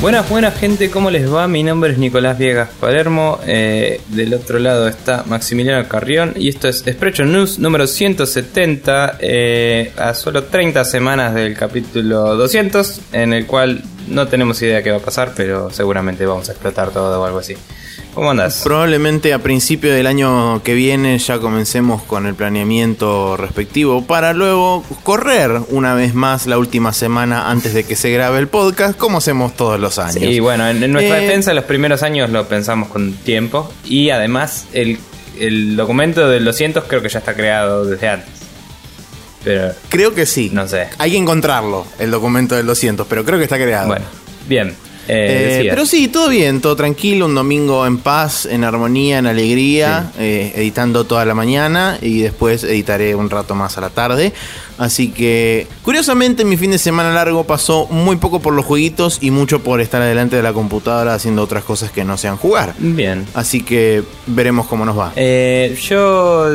Buenas, buenas gente, ¿cómo les va? Mi nombre es Nicolás Viegas Palermo. eh, del otro lado está Maximiliano Carrión. Y esto es Sprecho News número 170. eh, a solo 30 semanas del capítulo 200. En el cual no tenemos idea qué va a pasar, pero seguramente vamos a explotar todo o algo así. ¿Cómo andas? Probablemente a principio del año que viene ya comencemos con el planeamiento respectivo para luego correr una vez más la última semana antes de que se grabe el podcast, como hacemos todos los años. Y bueno, en, en nuestra Eh, defensa los primeros años lo pensamos con tiempo. Y además el, el documento del 200 creo que ya está creado desde antes. Pero Creo que sí. No sé. Hay que encontrarlo, el documento del 200, pero creo que está creado. bueno, bien. Eh, Eh, pero sí, todo bien, todo tranquilo, un domingo en paz, en armonía, en alegría, eh, editando toda la mañana y después editaré un rato más a la tarde. Así que, curiosamente, mi fin de semana largo pasó muy poco por los jueguitos y mucho por estar adelante de la computadora haciendo otras cosas que no sean jugar. Bien. Así que veremos cómo nos va. Eh, yo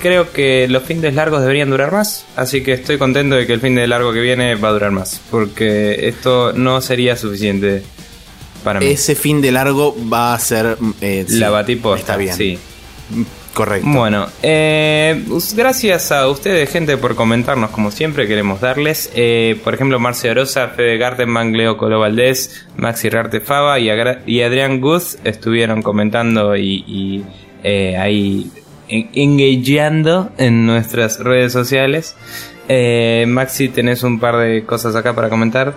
creo que los fines largos deberían durar más. Así que estoy contento de que el fin de largo que viene va a durar más. Porque esto no sería suficiente para mí. Ese fin de largo va a ser... eh, sí, la batiposta. Está bien. Sí. Correcto. Bueno, eh, gracias a ustedes, gente, por comentarnos como siempre. Queremos darles, eh, por ejemplo, Marcio Orosa, Fede Gartenbank, Leo Colo Valdés, Maxi Rarte Fava y, Adrián Guz estuvieron comentando y, y, eh, ahí engageando en nuestras redes sociales. Eh, Maxi, tenés un par de cosas acá para comentar.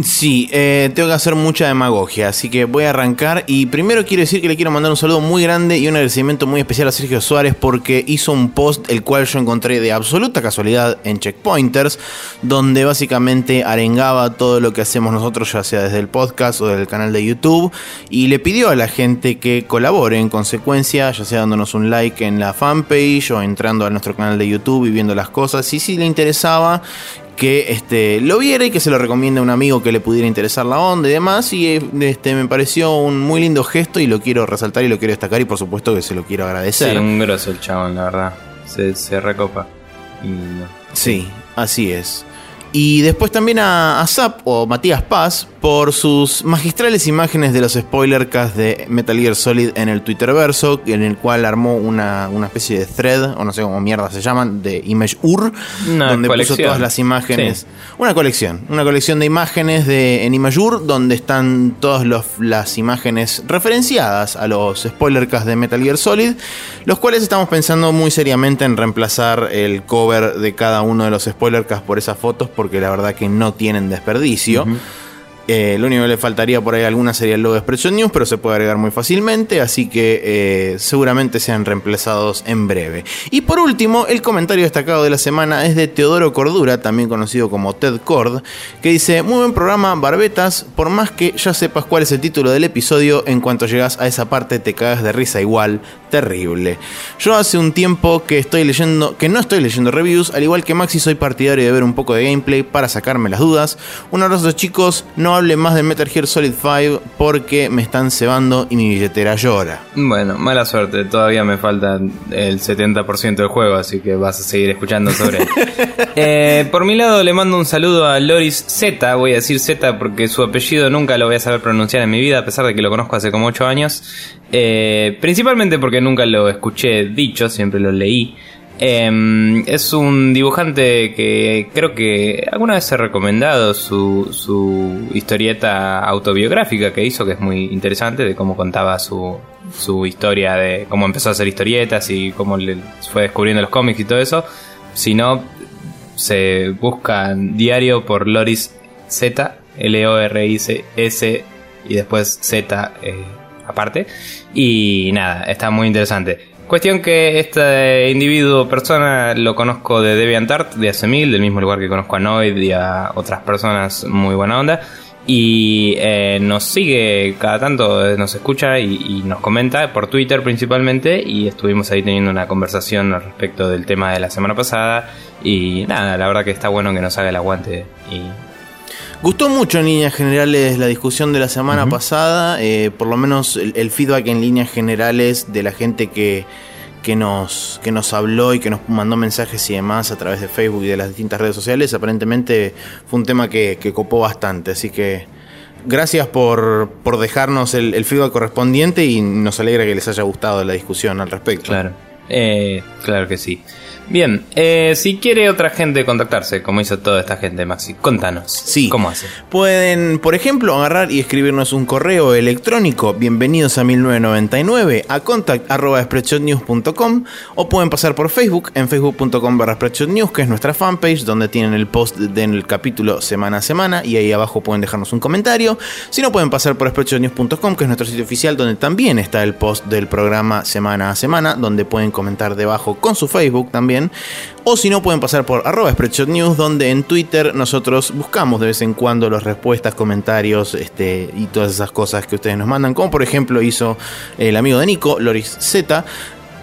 Sí, eh, tengo que hacer mucha demagogia, así que voy a arrancar. Y primero quiero decir que le quiero mandar un saludo muy grande y un agradecimiento muy especial a Sergio Suárez porque hizo un post el cual yo encontré de absoluta casualidad en Checkpointers, donde básicamente arengaba todo lo que hacemos nosotros, ya sea desde el podcast o del canal de YouTube, y le pidió a la gente que colabore en consecuencia, ya sea dándonos un like en la fanpage o entrando a nuestro canal de YouTube y viendo las cosas. Y si le interesaba que este, lo viera y que se lo recomiende a un amigo que le pudiera interesar la onda y demás. Y este, me pareció un muy lindo gesto y lo quiero resaltar y lo quiero destacar y por supuesto que se lo quiero Sí, agradecer. un grosso el chabón, la verdad. Se, se recopa. Y no. Sí, así es. Y después también a, a Zap o Matías Paz por sus magistrales imágenes de los spoilercast de Metal Gear Solid en el Twitterverso, en el cual armó una, una especie de thread, o no sé cómo mierda se llaman, de Image UR, Una donde colección. puso todas las imágenes. Sí. Una colección, una colección de imágenes de, en Imagure, donde están todas los- las imágenes referenciadas a los spoilercast de Metal Gear Solid, los cuales estamos pensando muy seriamente en reemplazar el cover de cada uno de los spoilercast por esas fotos, porque la verdad que no tienen desperdicio. Eh, lo único que le faltaría por ahí alguna sería el logo de Expression News, pero se puede agregar muy fácilmente, así que eh, seguramente sean reemplazados en breve. Y por último, el comentario destacado de la semana es de Teodoro Cordura, también conocido como Ted Cord, que dice, muy buen programa, Barbetas, por más que ya sepas cuál es el título del episodio, en cuanto llegas a esa parte te cagas de risa igual, terrible. Yo hace un tiempo que estoy leyendo, que no estoy leyendo reviews, al igual que Maxi soy partidario de ver un poco de gameplay para sacarme las dudas. Un abrazo chicos, no hable más de Metal Gear Solid 5 porque me están cebando y mi billetera llora. Bueno, mala suerte. Todavía me falta el 70% del juego, así que vas a seguir escuchando sobre él. Eh, por mi lado, le mando un saludo a Loris Z. Voy a decir Z porque su apellido nunca lo voy a saber pronunciar en mi vida, a pesar de que lo conozco hace como 8 años. Eh, principalmente porque nunca lo escuché dicho, siempre lo leí. Eh, es un dibujante que creo que alguna vez he recomendado su, su historieta autobiográfica que hizo, que es muy interesante, de cómo contaba su, su historia, de cómo empezó a hacer historietas y cómo le fue descubriendo los cómics y todo eso. Si no, se busca diario por Loris Z, L-O-R-I-S y después Z eh, aparte. Y nada, está muy interesante. Cuestión que este individuo, persona, lo conozco de DeviantArt, de hace mil, del mismo lugar que conozco a Noid y a otras personas muy buena onda. Y eh, nos sigue cada tanto, eh, nos escucha y, y nos comenta por Twitter principalmente. Y estuvimos ahí teniendo una conversación al respecto del tema de la semana pasada. Y nada, la verdad que está bueno que nos haga el aguante. Y Gustó mucho en líneas generales la discusión de la semana pasada, eh, por lo menos el, el feedback en líneas generales de la gente que, que, nos, que nos habló y que nos mandó mensajes y demás a través de Facebook y de las distintas redes sociales, aparentemente fue un tema que, que copó bastante, así que gracias por, por dejarnos el, el feedback correspondiente y nos alegra que les haya gustado la discusión al respecto. Claro. Eh, claro que sí. Bien, eh, si quiere otra gente contactarse, como hizo toda esta gente, Maxi, contanos. Sí. ¿Cómo hace? Pueden, por ejemplo, agarrar y escribirnos un correo electrónico, bienvenidos a 1999, a contact.spreadshotnews.com o pueden pasar por Facebook, en facebook.com barra spreadshotnews, que es nuestra fanpage, donde tienen el post del capítulo semana a semana y ahí abajo pueden dejarnos un comentario. Si no, pueden pasar por spreadshotnews.com, que es nuestro sitio oficial, donde también está el post del programa semana a semana, donde pueden comentar debajo con su Facebook también. O si no, pueden pasar por arroba Spreadshot News, donde en Twitter nosotros buscamos de vez en cuando las respuestas, comentarios este, y todas esas cosas que ustedes nos mandan. Como por ejemplo hizo el amigo de Nico, Loris Z.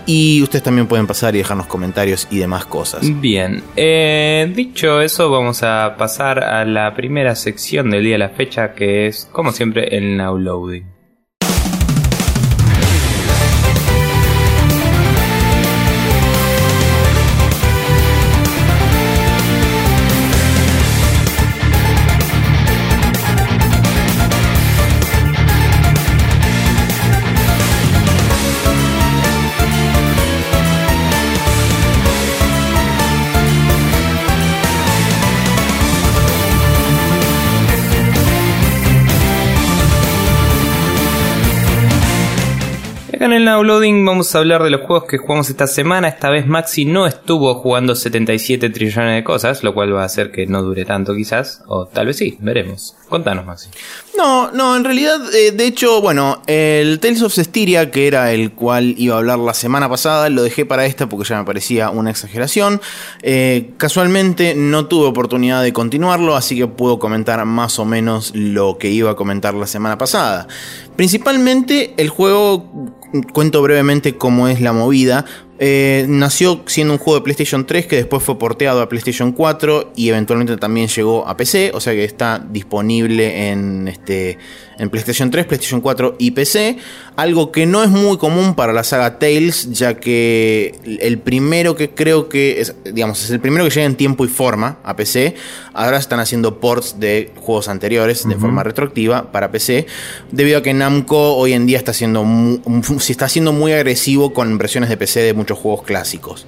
Y ustedes también pueden pasar y dejarnos comentarios y demás cosas. Bien, eh, dicho eso, vamos a pasar a la primera sección del día de la fecha, que es, como siempre, el Now Loading. El downloading vamos a hablar de los juegos que jugamos esta semana. Esta vez Maxi no estuvo jugando 77 trillones de cosas, lo cual va a hacer que no dure tanto quizás, o tal vez sí, veremos. Contanos Maxi. No, no, en realidad, eh, de hecho, bueno, el Tales of Cestiria, que era el cual iba a hablar la semana pasada, lo dejé para esta porque ya me parecía una exageración. Eh, casualmente no tuve oportunidad de continuarlo, así que puedo comentar más o menos lo que iba a comentar la semana pasada. Principalmente el juego, cuento brevemente cómo es la movida. Eh, nació siendo un juego de PlayStation 3 que después fue porteado a PlayStation 4 y eventualmente también llegó a PC, o sea que está disponible en, este, en PlayStation 3, PlayStation 4 y PC. Algo que no es muy común para la saga Tales, ya que el primero que creo que es, digamos, es el primero que llega en tiempo y forma a PC. Ahora están haciendo ports de juegos anteriores de forma retroactiva para PC, debido a que Namco hoy en día está siendo muy, está siendo muy agresivo con versiones de PC de muchos juegos clásicos.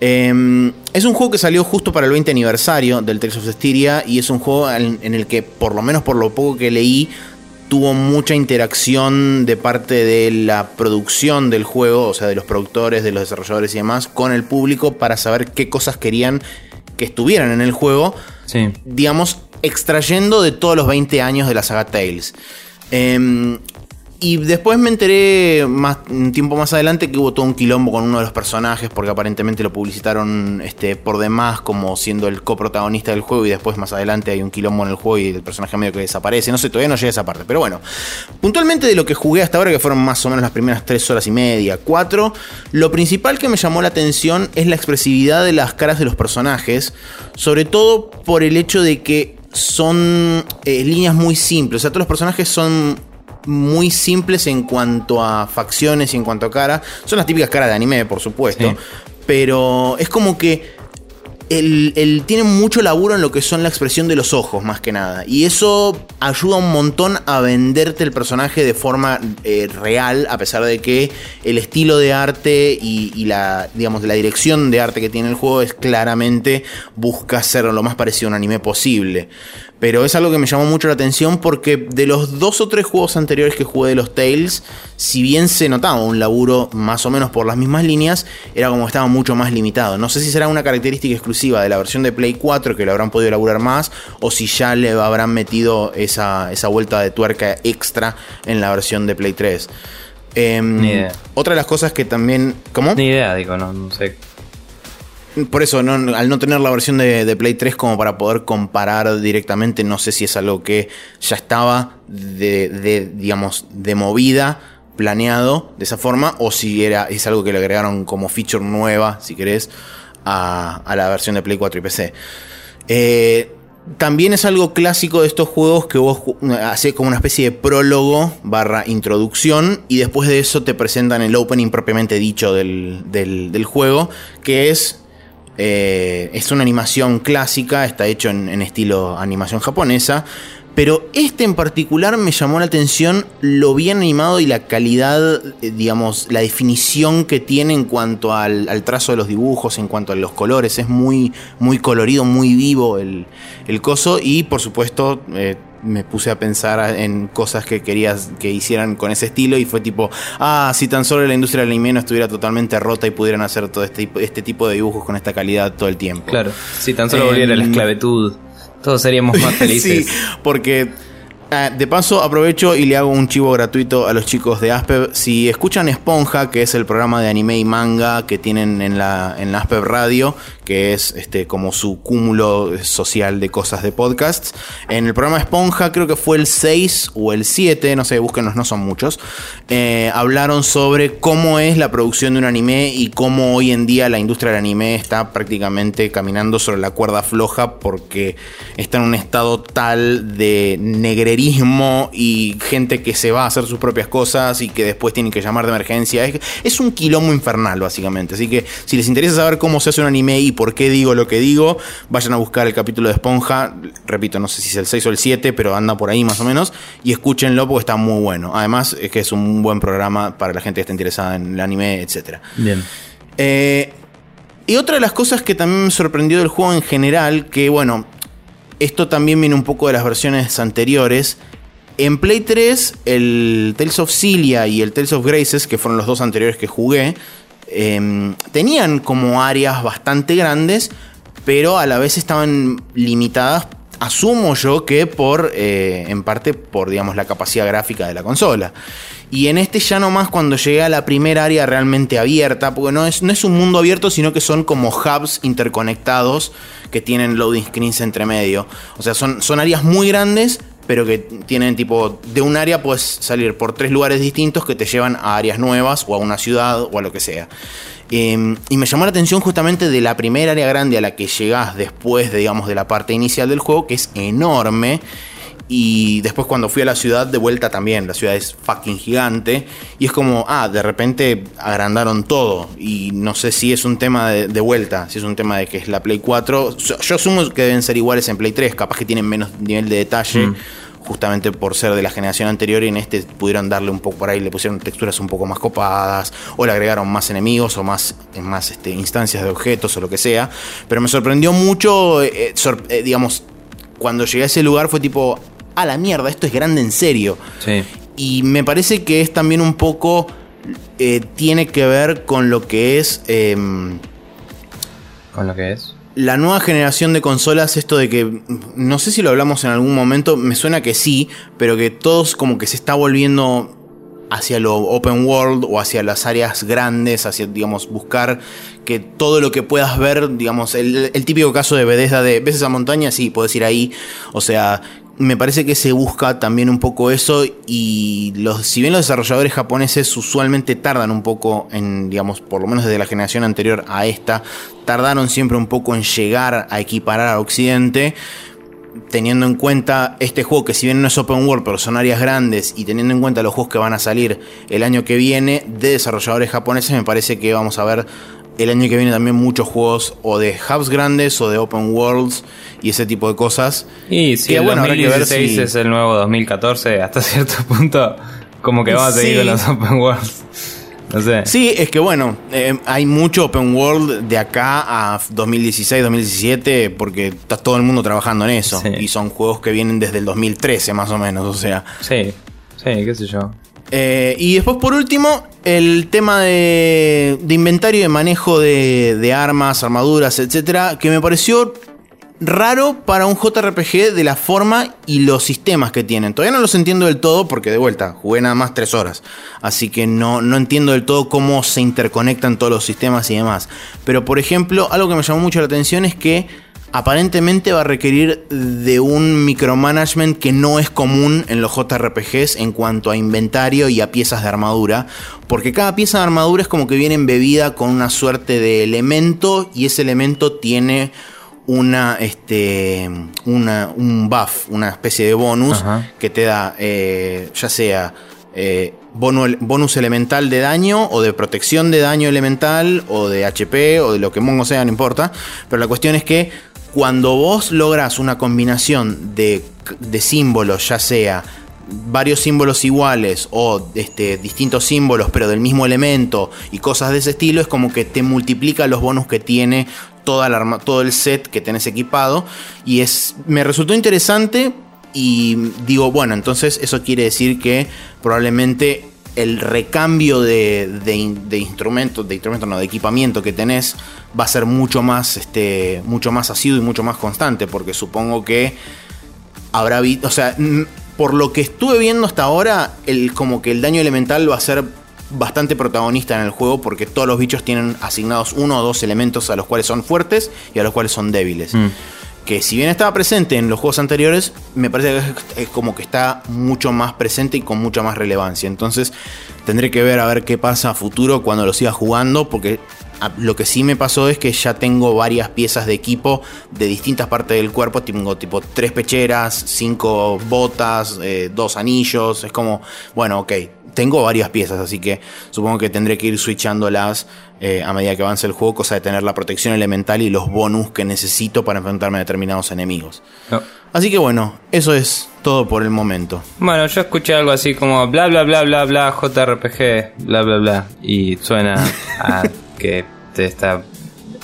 Eh, es un juego que salió justo para el 20 aniversario del Tales of Styria y es un juego en, en el que, por lo menos por lo poco que leí, tuvo mucha interacción de parte de la producción del juego, o sea, de los productores, de los desarrolladores y demás, con el público para saber qué cosas querían que estuvieran en el juego. Sí. Digamos, extrayendo de todos los 20 años de la saga Tales. Eh, y después me enteré más, un tiempo más adelante que hubo todo un quilombo con uno de los personajes porque aparentemente lo publicitaron este, por demás como siendo el coprotagonista del juego y después más adelante hay un quilombo en el juego y el personaje medio que desaparece. No sé, todavía no llegué a esa parte. Pero bueno, puntualmente de lo que jugué hasta ahora, que fueron más o menos las primeras tres horas y media, cuatro, lo principal que me llamó la atención es la expresividad de las caras de los personajes, sobre todo por el hecho de que son eh, líneas muy simples. O sea, todos los personajes son muy simples en cuanto a facciones y en cuanto a cara. Son las típicas caras de anime, por supuesto. Sí. Pero es como que él, él tiene mucho laburo en lo que son la expresión de los ojos, más que nada. Y eso ayuda un montón a venderte el personaje de forma eh, real, a pesar de que el estilo de arte y, y la, digamos, la dirección de arte que tiene el juego es claramente busca ser lo más parecido a un anime posible. Pero es algo que me llamó mucho la atención porque de los dos o tres juegos anteriores que jugué de los Tales, si bien se notaba un laburo más o menos por las mismas líneas, era como que estaba mucho más limitado. No sé si será una característica exclusiva de la versión de Play 4 que lo habrán podido elaborar más, o si ya le habrán metido esa, esa vuelta de tuerca extra en la versión de Play 3. Em, Ni idea. Otra de las cosas que también... ¿Cómo? Ni idea, digo, no, no sé. Por eso, al no tener la versión de, de Play 3 como para poder comparar directamente, no sé si es algo que ya estaba de, de, digamos, de movida, planeado de esa forma, o si era, es algo que le agregaron como feature nueva, si querés, a, a la versión de Play 4 y PC. Eh, también es algo clásico de estos juegos que vos haces como una especie de prólogo barra introducción y después de eso te presentan el opening propiamente dicho del- del juego, que es eh, es una animación clásica, está hecho en, estilo animación japonesa, Pero este en particular me llamó la atención lo bien animado y la calidad, eh, digamos, la definición que tiene en cuanto al, al trazo de los dibujos, en cuanto a los colores. Es muy, muy colorido, muy vivo el, el coso. Y por supuesto, eh, me puse a pensar en cosas que querías que hicieran con ese estilo. Y fue tipo, ah, si tan solo la industria del anime no estuviera totalmente rota y pudieran hacer todo este, este tipo de dibujos con esta calidad todo el tiempo. Claro, si tan solo volviera la Em, esclavitud, todos seríamos más felices. sí, porque ah, de paso aprovecho y le hago un chivo gratuito a los chicos de Aspev. Si escuchan Esponja, que es el programa de anime y manga que tienen en la, en la Aspev Radio, que es este, como su cúmulo social de cosas de podcasts. En el programa Esponja, creo que fue el 6 o el 7, no sé, búsquenos, no son muchos. eh, hablaron sobre cómo es la producción de un anime y cómo hoy en día la industria del anime está prácticamente caminando sobre la cuerda floja porque está en un estado tal de y gente que se va a hacer sus propias cosas y que después tienen que llamar de emergencia. Es, es un quilombo infernal, básicamente. Así que si les interesa saber cómo se hace un anime y por qué digo lo que digo, vayan a buscar el capítulo de Esponja. Repito, no sé si es el 6 o el 7, pero anda por ahí más o menos. Y escúchenlo porque está muy bueno. Además, es que es un buen programa para la gente que está interesada en el anime, etcétera. Bien. Eh, y otra de las cosas que también me sorprendió del juego en general, que bueno, esto también viene un poco de las versiones anteriores. En Play 3, el Tales of Cilia y el Tales of Graces, que fueron los dos anteriores que jugué, eh, tenían como áreas bastante grandes, pero a la vez estaban limitadas, asumo yo que por, eh, en parte por, digamos, la capacidad gráfica de la consola. Y en este ya nomás cuando llegué a la primera área realmente abierta, porque no es, no es un mundo abierto, sino que son como hubs interconectados que tienen loading screens entre medio. O sea, son, son áreas muy grandes, pero que tienen tipo, de un área puedes salir por tres lugares distintos que te llevan a áreas nuevas o a una ciudad o a lo que sea. Eh, y me llamó la atención justamente de la primera área grande a la que llegás después, de, digamos, de la parte inicial del juego, que es enorme. Y después cuando fui a la ciudad de vuelta también, la ciudad es fucking gigante. Y es como, ah, de repente agrandaron todo. Y no sé si es un tema de, de vuelta, si es un tema de que es la Play 4. Yo, asumo que deben ser iguales en Play 3, capaz que tienen menos nivel de detalle. Mm. Justamente por ser de la generación anterior y en este pudieron darle un poco por ahí, le pusieron texturas un poco más copadas, o le agregaron más enemigos o más, más este, instancias de objetos o lo que sea. Pero me sorprendió mucho, eh, sor- eh, digamos, cuando llegué a ese lugar fue tipo, a la mierda, esto es grande en serio. Sí. Y me parece que es también un poco. eh, tiene que ver con lo que es. em, Con lo que es. la nueva generación de consolas, esto de que. No sé si lo hablamos en algún momento. Me suena que sí. Pero que todos como que se está volviendo. Hacia lo open world o hacia las áreas grandes, hacia, digamos, buscar que todo lo que puedas ver, digamos, el, el típico caso de Bethesda de, ¿ves esa montaña? Sí, puedes ir ahí. O sea, me parece que se busca también un poco eso y los, si bien los desarrolladores japoneses usualmente tardan un poco en, digamos, por lo menos desde la generación anterior a esta, tardaron siempre un poco en llegar a equiparar a Occidente, teniendo en cuenta este juego que si bien no es open world, pero son áreas grandes y teniendo en cuenta los juegos que van a salir el año que viene de desarrolladores japoneses, me parece que vamos a ver el año que viene también muchos juegos o de hubs grandes o de open worlds y ese tipo de cosas. Y si Que, el bueno, habrá que ver 2016 si- es el nuevo 2014, hasta cierto punto, como que vamos a seguir Sí. con los open worlds. No sé. Sí, es que bueno, eh, hay mucho open world de acá a 2016, 2017, porque está todo el mundo trabajando en eso. Sí. Y son juegos que vienen desde el 2013 más o menos, o sea. Sí, sí, qué sé yo. Eh, y después, por último, el tema de, de inventario y de manejo de, de armas, armaduras, etcétera, que me pareció raro para un JRPG de la forma y los sistemas que tienen. Todavía no los entiendo del todo porque, de vuelta, jugué nada más tres horas. Así que no, no entiendo del todo cómo se interconectan todos los sistemas y demás. Pero, por ejemplo, algo que me llamó mucho la atención es que aparentemente va a requerir de un micromanagement que no es común en los JRPGs en cuanto a inventario y a piezas de armadura, porque cada pieza de armadura es como que viene embebida con una suerte de elemento y ese elemento tiene una, este, una, un buff, una especie de bonus Ajá. que te da eh, ya sea eh, bono- bonus elemental de daño o de protección de daño elemental o de HP o de lo que mongo sea, no importa. Pero la cuestión es que cuando vos logras una combinación de, de símbolos, ya sea varios símbolos iguales o este, distintos símbolos pero del mismo elemento y cosas de ese estilo, es como que te multiplica los bonus que tiene toda la todo el set que tenés equipado. Y es, me resultó interesante y digo, bueno, entonces eso quiere decir que probablemente el recambio de, de, instrumentos, de instrumentos, no, de equipamiento que tenés va a ser mucho más, este, mucho más asiduo y mucho más constante, porque supongo que habrá, o sea, por lo que estuve viendo hasta ahora, el, como que el daño elemental va a ser bastante protagonista en el juego porque todos los bichos tienen asignados uno o dos elementos a los cuales son fuertes y a los cuales son débiles. Mm. Que si bien estaba presente en los juegos anteriores, me parece que es como que está mucho más presente y con mucha más relevancia. Entonces tendré que ver a ver qué pasa a futuro cuando lo siga jugando porque lo que sí me pasó es que ya tengo varias piezas de equipo de distintas partes del cuerpo. Tengo tipo tres pecheras, cinco botas, eh, dos anillos. Es como, bueno, ok, tengo varias piezas, así que supongo que tendré que ir switchándolas eh, a medida que avance el juego, cosa de tener la protección elemental y los bonus que necesito para enfrentarme a determinados enemigos. Así que bueno, eso es todo por el momento. Bueno, yo escuché algo así como bla bla bla bla bla JRPG, bla bla bla, y suena a que te está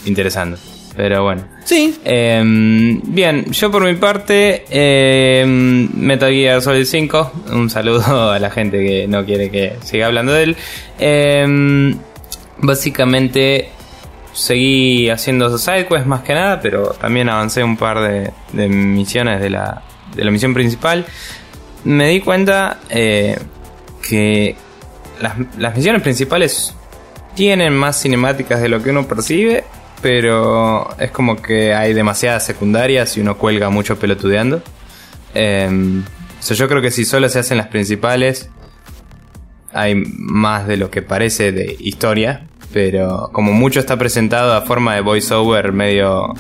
interesando. Pero bueno. Sí. Em, bien, yo por mi parte, em, Metal Gear Solid 5. Un saludo a la gente que no quiere que siga hablando de él. Em, básicamente seguí haciendo sidequests más que nada, pero también avancé un par de, misiones de la, de la misión principal. Me di cuenta eh, que las, las misiones principales tienen más cinemáticas de lo que uno percibe, pero es como que hay demasiadas secundarias y uno cuelga mucho pelotudeando. Eh, yo creo que si solo se hacen las principales, hay más de lo que parece de historia, pero como mucho está presentado a forma de voiceover medio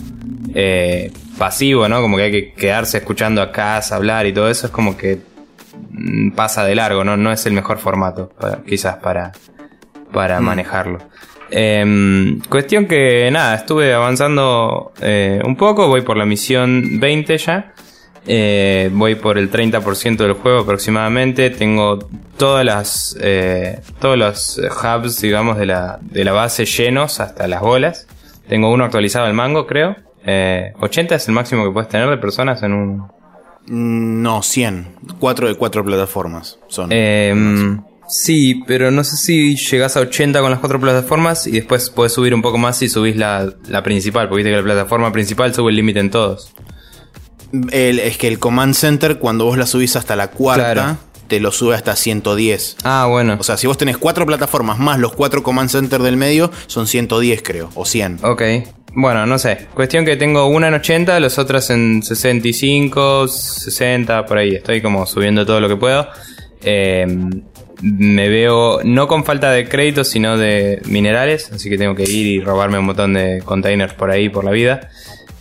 eh, pasivo, ¿no? Como que hay que quedarse escuchando a casa hablar y todo eso, es como que mm, pasa de largo, ¿no? No es el mejor formato, quizás para, para mm. manejarlo. Em, cuestión que nada, estuve avanzando eh, un poco, voy por la misión 20 ya. Eh, voy por el 30% del juego aproximadamente. Tengo todas las, eh, todos los hubs, digamos, de la, de la base llenos hasta las bolas. Tengo uno actualizado al mango, creo. 80 es el máximo que puedes tener de personas en un... Mm, no, 100. 4 de 4 plataformas son. Sí, pero no sé si llegas a 80 con las cuatro plataformas y después puedes subir un poco más si subís la, principal, porque viste que la plataforma principal sube el límite en todos. es que el Command Center, cuando vos la subís hasta la cuarta, te lo sube hasta 110. Ah, bueno. O sea, si vos tenés cuatro plataformas más los cuatro Command Center del medio, son 110, creo, o 100. Ok. Bueno, no sé. Cuestión que tengo una en 80, las otras en 65, 60, por ahí. Estoy como subiendo todo lo que puedo. Eh, me veo no con falta de créditos, sino de minerales, así que tengo que ir y robarme un montón de containers por ahí, por la vida.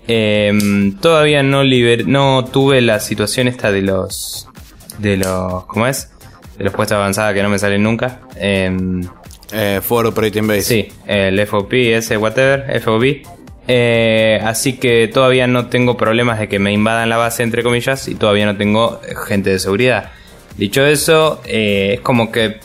Em, todavía no, liber no tuve la situación esta de los... De los... ¿Cómo es? De los puestos avanzados que no me salen nunca. Eh, eh, for Operating Base. Sí, el FOP, ese whatever, FOB. Eh, así que todavía no tengo problemas de que me invadan la base, entre comillas, y todavía no tengo gente de seguridad. Dicho eso, eh, es como que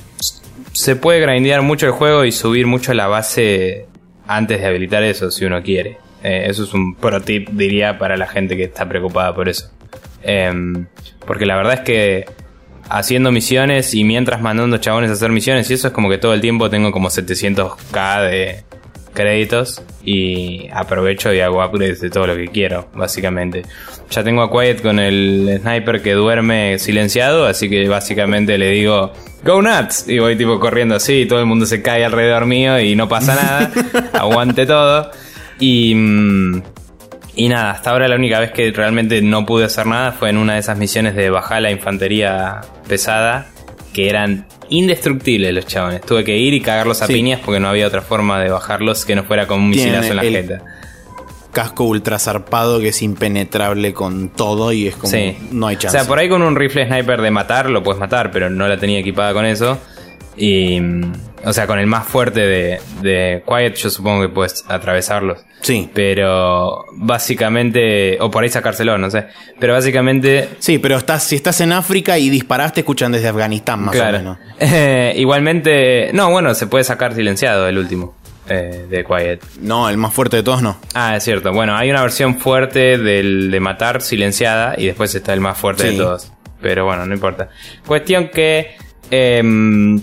se puede grindear mucho el juego y subir mucho la base antes de habilitar eso, si uno quiere. Eh, eso es un pro tip, diría, para la gente que está preocupada por eso. Em, porque la verdad es que haciendo misiones y mientras mandando chabones a hacer misiones y eso es como que todo el tiempo tengo como 700k de créditos y aprovecho y hago upgrades de todo lo que quiero, básicamente. Ya tengo a Quiet con el sniper que duerme silenciado, así que básicamente le digo, Go nuts, y voy tipo corriendo así, y todo el mundo se cae alrededor mío y no pasa nada, aguante todo. Y, mm, y nada, hasta ahora la única vez que realmente no pude hacer nada fue en una de esas misiones de bajar la infantería pesada, que eran indestructibles los chabones. Tuve que ir y cagarlos a piñas porque no había otra forma de bajarlos que no fuera con un misilazo en la jeta. Casco ultra zarpado que es impenetrable con todo y es como no hay chance. O sea, por ahí con un rifle sniper de matar lo puedes matar, pero no la tenía equipada con eso. Y, O sea, con el más fuerte de, de Quiet, yo supongo que puedes atravesarlos. Sí. Pero básicamente, o por ahí sacárselo, no sé. Pero básicamente, Sí, pero estás, si estás en África y disparaste, escuchan desde Afganistán más o menos. Eh, igualmente, no, bueno, se puede sacar silenciado el último eh, de Quiet. No, el más fuerte de todos no. Ah, es cierto. Bueno, hay una versión fuerte del de matar silenciada y después está el más fuerte Sí. de todos. Pero bueno, no importa. Cuestión que em,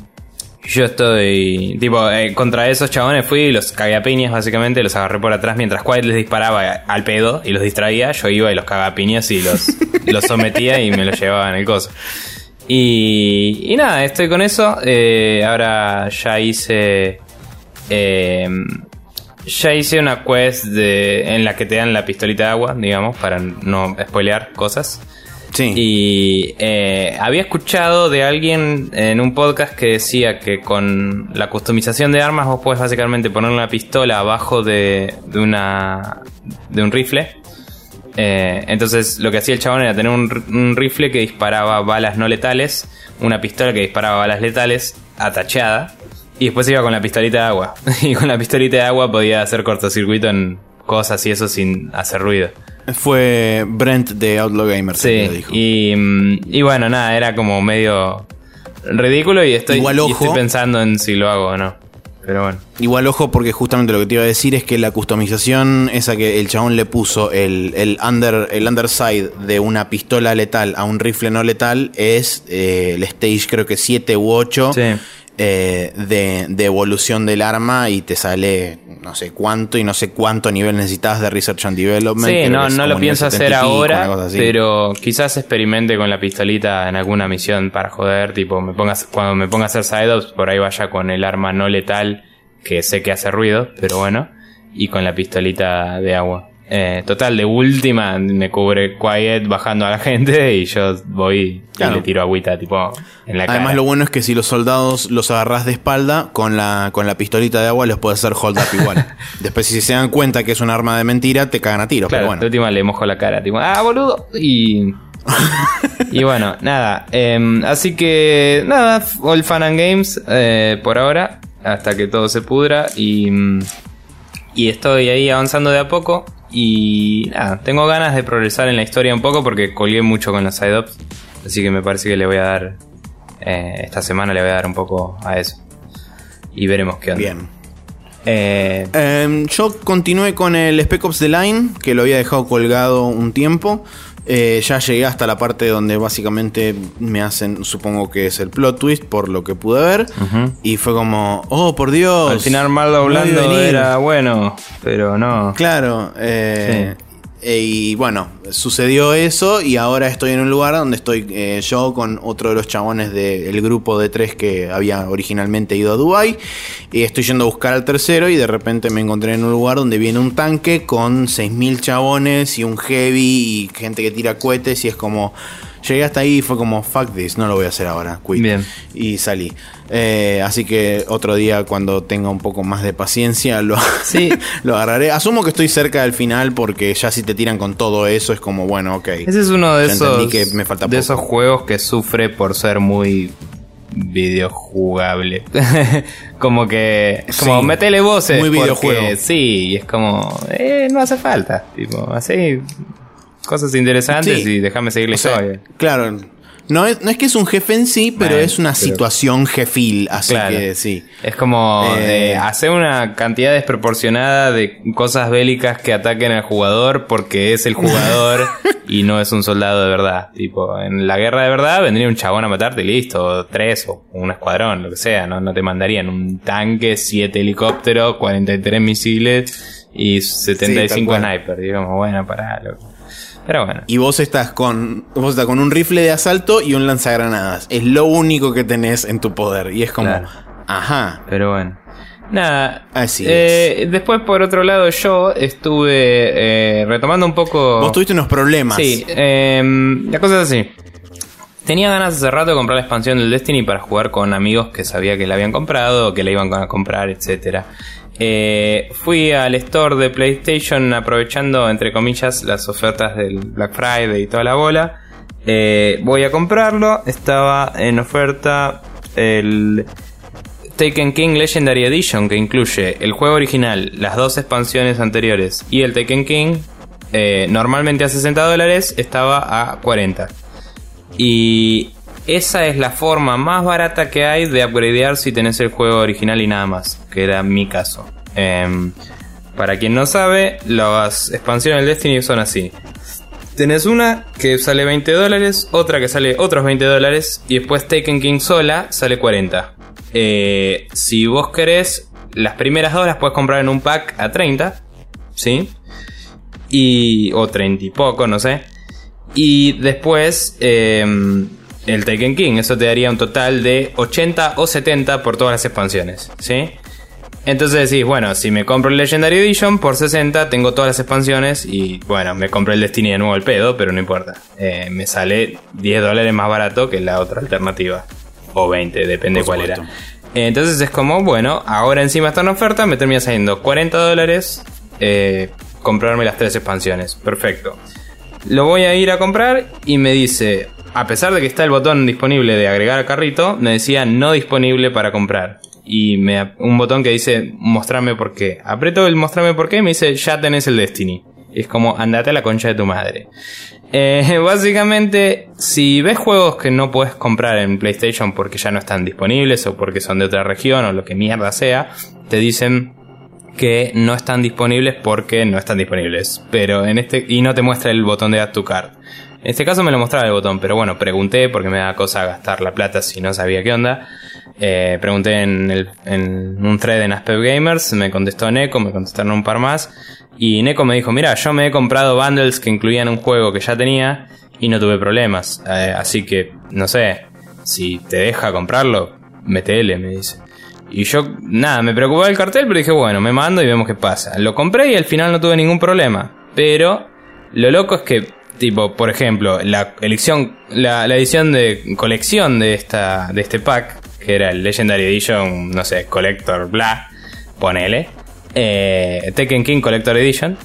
yo estoy tipo eh, contra esos chabones fui y los cagué a piñas básicamente, los agarré por atrás mientras Quiet les disparaba al pedo y los distraía, yo iba y los cagaba a piñas y los, los sometía y me los llevaba en el coso. Y, y nada, estoy con eso. Eh, ahora ya hice. Eh, ya hice una quest de, en la que te dan la pistolita de agua, digamos, para no spoilear cosas. Sí. Y eh, había escuchado de alguien en un podcast que decía que con la customización de armas vos puedes básicamente poner una pistola abajo de, de una de un rifle. Eh, entonces lo que hacía el chabón era tener un, un rifle que disparaba balas no letales, una pistola que disparaba balas letales atachada y después iba con la pistolita de agua. y con la pistolita de agua podía hacer cortocircuito en cosas y eso sin hacer ruido. Fue Brent de Outlaw Gamers el que lo Sí, dijo. y, mm, y bueno, nada, era como medio ridículo y estoy, Igual, y ojo. estoy pensando en si lo hago o no. Pero bueno. Igual ojo porque justamente lo que te iba a decir es que la customización esa que el chabón le puso el, el, under, el underside de una pistola letal a un rifle no letal es eh, el stage creo que 7 u 8 Sí. Eh, de, de evolución del arma y te sale no sé cuánto y no sé cuánto nivel necesitas de Research and Development. Sí, no, no lo pienso hacer 70 y pico, ahora, pero quizás experimente con la pistolita en alguna misión para joder, tipo, me pongas, cuando me ponga a hacer side-ups, por ahí vaya con el arma no letal, que sé que hace ruido, pero bueno, y con la pistolita de agua. Eh, total, de última me cubre Quiet bajando a la gente y yo voy Claro. y le tiro agüita, tipo, en la cara. Además lo bueno es que si los soldados los agarras de espalda con la, con la pistolita de agua los puedes hacer hold up igual. Después si se dan cuenta que es un arma de mentira te cagan a tiros. Claro, pero de bueno. última le mojo la cara, tipo, ah, boludo. Y. y bueno, nada. em, así que, nada, All Fun and Games eh, por ahora, hasta que todo se pudra. Y. Y estoy ahí avanzando de a poco. Y nada, tengo ganas de progresar en la historia un poco porque colgué mucho con los side-ups. Así que me parece que le voy a dar. eh, esta semana le voy a dar un poco a eso. Y veremos qué onda. Bien. Eh, Em, yo continué con el Spec Ops The Line, que lo había dejado colgado un tiempo. Eh, ya llegué hasta la parte donde básicamente me hacen, supongo que es el plot twist, por lo que pude ver. Y fue como, oh, por Dios. al final Marlo no iba a Blando venir. era bueno, pero no. Claro, eh, eh, y bueno, sucedió eso y ahora estoy en un lugar donde estoy eh, yo con otro de los chabones del grupo de tres que había originalmente ido a Dubai y estoy yendo a buscar al tercero y de repente me encontré en un lugar donde viene un tanque con 6.000 chabones y un heavy y gente que tira cohetes y es como... Llegué hasta ahí y fue como, fuck this, no lo voy a hacer ahora, quit. Bien. Y salí. Eh, así que otro día cuando tenga un poco más de paciencia lo, Sí. lo agarraré. Asumo que estoy cerca del final porque ya si te tiran con todo eso es como, bueno, ok. Ese es uno de Ya esos, que me falta de poco. esos juegos que sufre por ser muy videojugable. como que, como Sí, metele voces. muy porque videojuego. Sí, y es como, eh, no hace falta. Tipo, así, cosas interesantes Sí. y déjame seguir la O sea, historia. claro. No es, no es que es un jefe en sí, pero es una pero- situación jefil. Así Claro. que sí. Es como Eh, hacer una cantidad desproporcionada de cosas bélicas que ataquen al jugador porque es el jugador y no es un soldado de verdad. Tipo, en la guerra de verdad vendría un chabón a matarte y listo, o tres o un escuadrón, lo que sea. No, no te mandarían un tanque, siete helicópteros, 43 misiles y 75 Sí, snipers. Digamos, bueno, pará, loco. Pero bueno. Y vos estás con. Vos estás con un rifle de asalto y un lanzagranadas. Es lo único que tenés en tu poder. Y es como. Claro. Ajá. Pero bueno. Nada. Así eh, Después, por otro lado, yo estuve eh, retomando un poco. Vos tuviste unos problemas. Sí, eh, la cosa es así. Tenía ganas hace rato de comprar la expansión del Destiny para jugar con amigos que sabía que la habían comprado, que la iban a comprar, etcétera. Eh, fui al store de PlayStation aprovechando, entre comillas, las ofertas del Black Friday y toda la bola. Eh, voy a comprarlo. Estaba en oferta el Taken King Legendary Edition, que incluye el juego original, las dos expansiones anteriores y el Taken King, eh, normalmente a 60 dólares, estaba a 40. Y esa es la forma más barata que hay de upgradear si tenés el juego original y nada más, que era mi caso. Em, para quien no sabe, las expansiones del Destiny son así. Tenés una que sale 20 dólares, otra que sale otros 20 dólares y después Taken King sola sale 40. Eh, si vos querés, las primeras dos las puedes comprar en un pack a 30, ¿sí? Y, o 30 y poco, no sé. Y después em, el Taken King, eso te daría un total de 80 o 70 por todas las expansiones, ¿sí? Entonces decís, bueno, si me compro el Legendary Edition por 60, tengo todas las expansiones y bueno, me compré el Destiny de nuevo el pedo, pero no importa. Eh, me sale 10 dólares más barato que la otra alternativa. O 20, depende cuál era. Entonces es como, bueno, ahora encima está en oferta, me termina saliendo 40 dólares eh, comprarme las tres expansiones. Perfecto. Lo voy a ir a comprar y me dice, a pesar de que está el botón disponible de agregar al carrito, me decía no disponible para comprar y me, un botón que dice mostrarme por qué. Aprieto el mostrarme por qué y me dice ya tenés el Destiny. Es como andate a la concha de tu madre. Eh, básicamente, si ves juegos que no puedes comprar en PlayStation porque ya no están disponibles o porque son de otra región o lo que mierda sea, te dicen que no están disponibles porque no están disponibles. Pero en este, y no te muestra el botón de Add to Card. En este caso me lo mostraba el botón, pero bueno, pregunté porque me da cosa gastar la plata si no sabía qué onda. Eh, pregunté en, un thread en Aspect Gamers, me contestó Neko, me contestaron un par más. Y Neko me dijo, mira, yo me he comprado bundles que incluían un juego que ya tenía y no tuve problemas. Eh, así que, no sé, si te deja comprarlo, metele, me dice. Y yo, nada, me preocupaba el cartel, pero dije, bueno, me mando y vemos qué pasa. Lo compré y al final no tuve ningún problema. Pero lo loco es que, tipo, por ejemplo, la elección, la, la edición de colección de esta, de este pack que era el Legendary Edition, no sé, Collector, bla, ponele. Eh, Tekken King Collector Edition.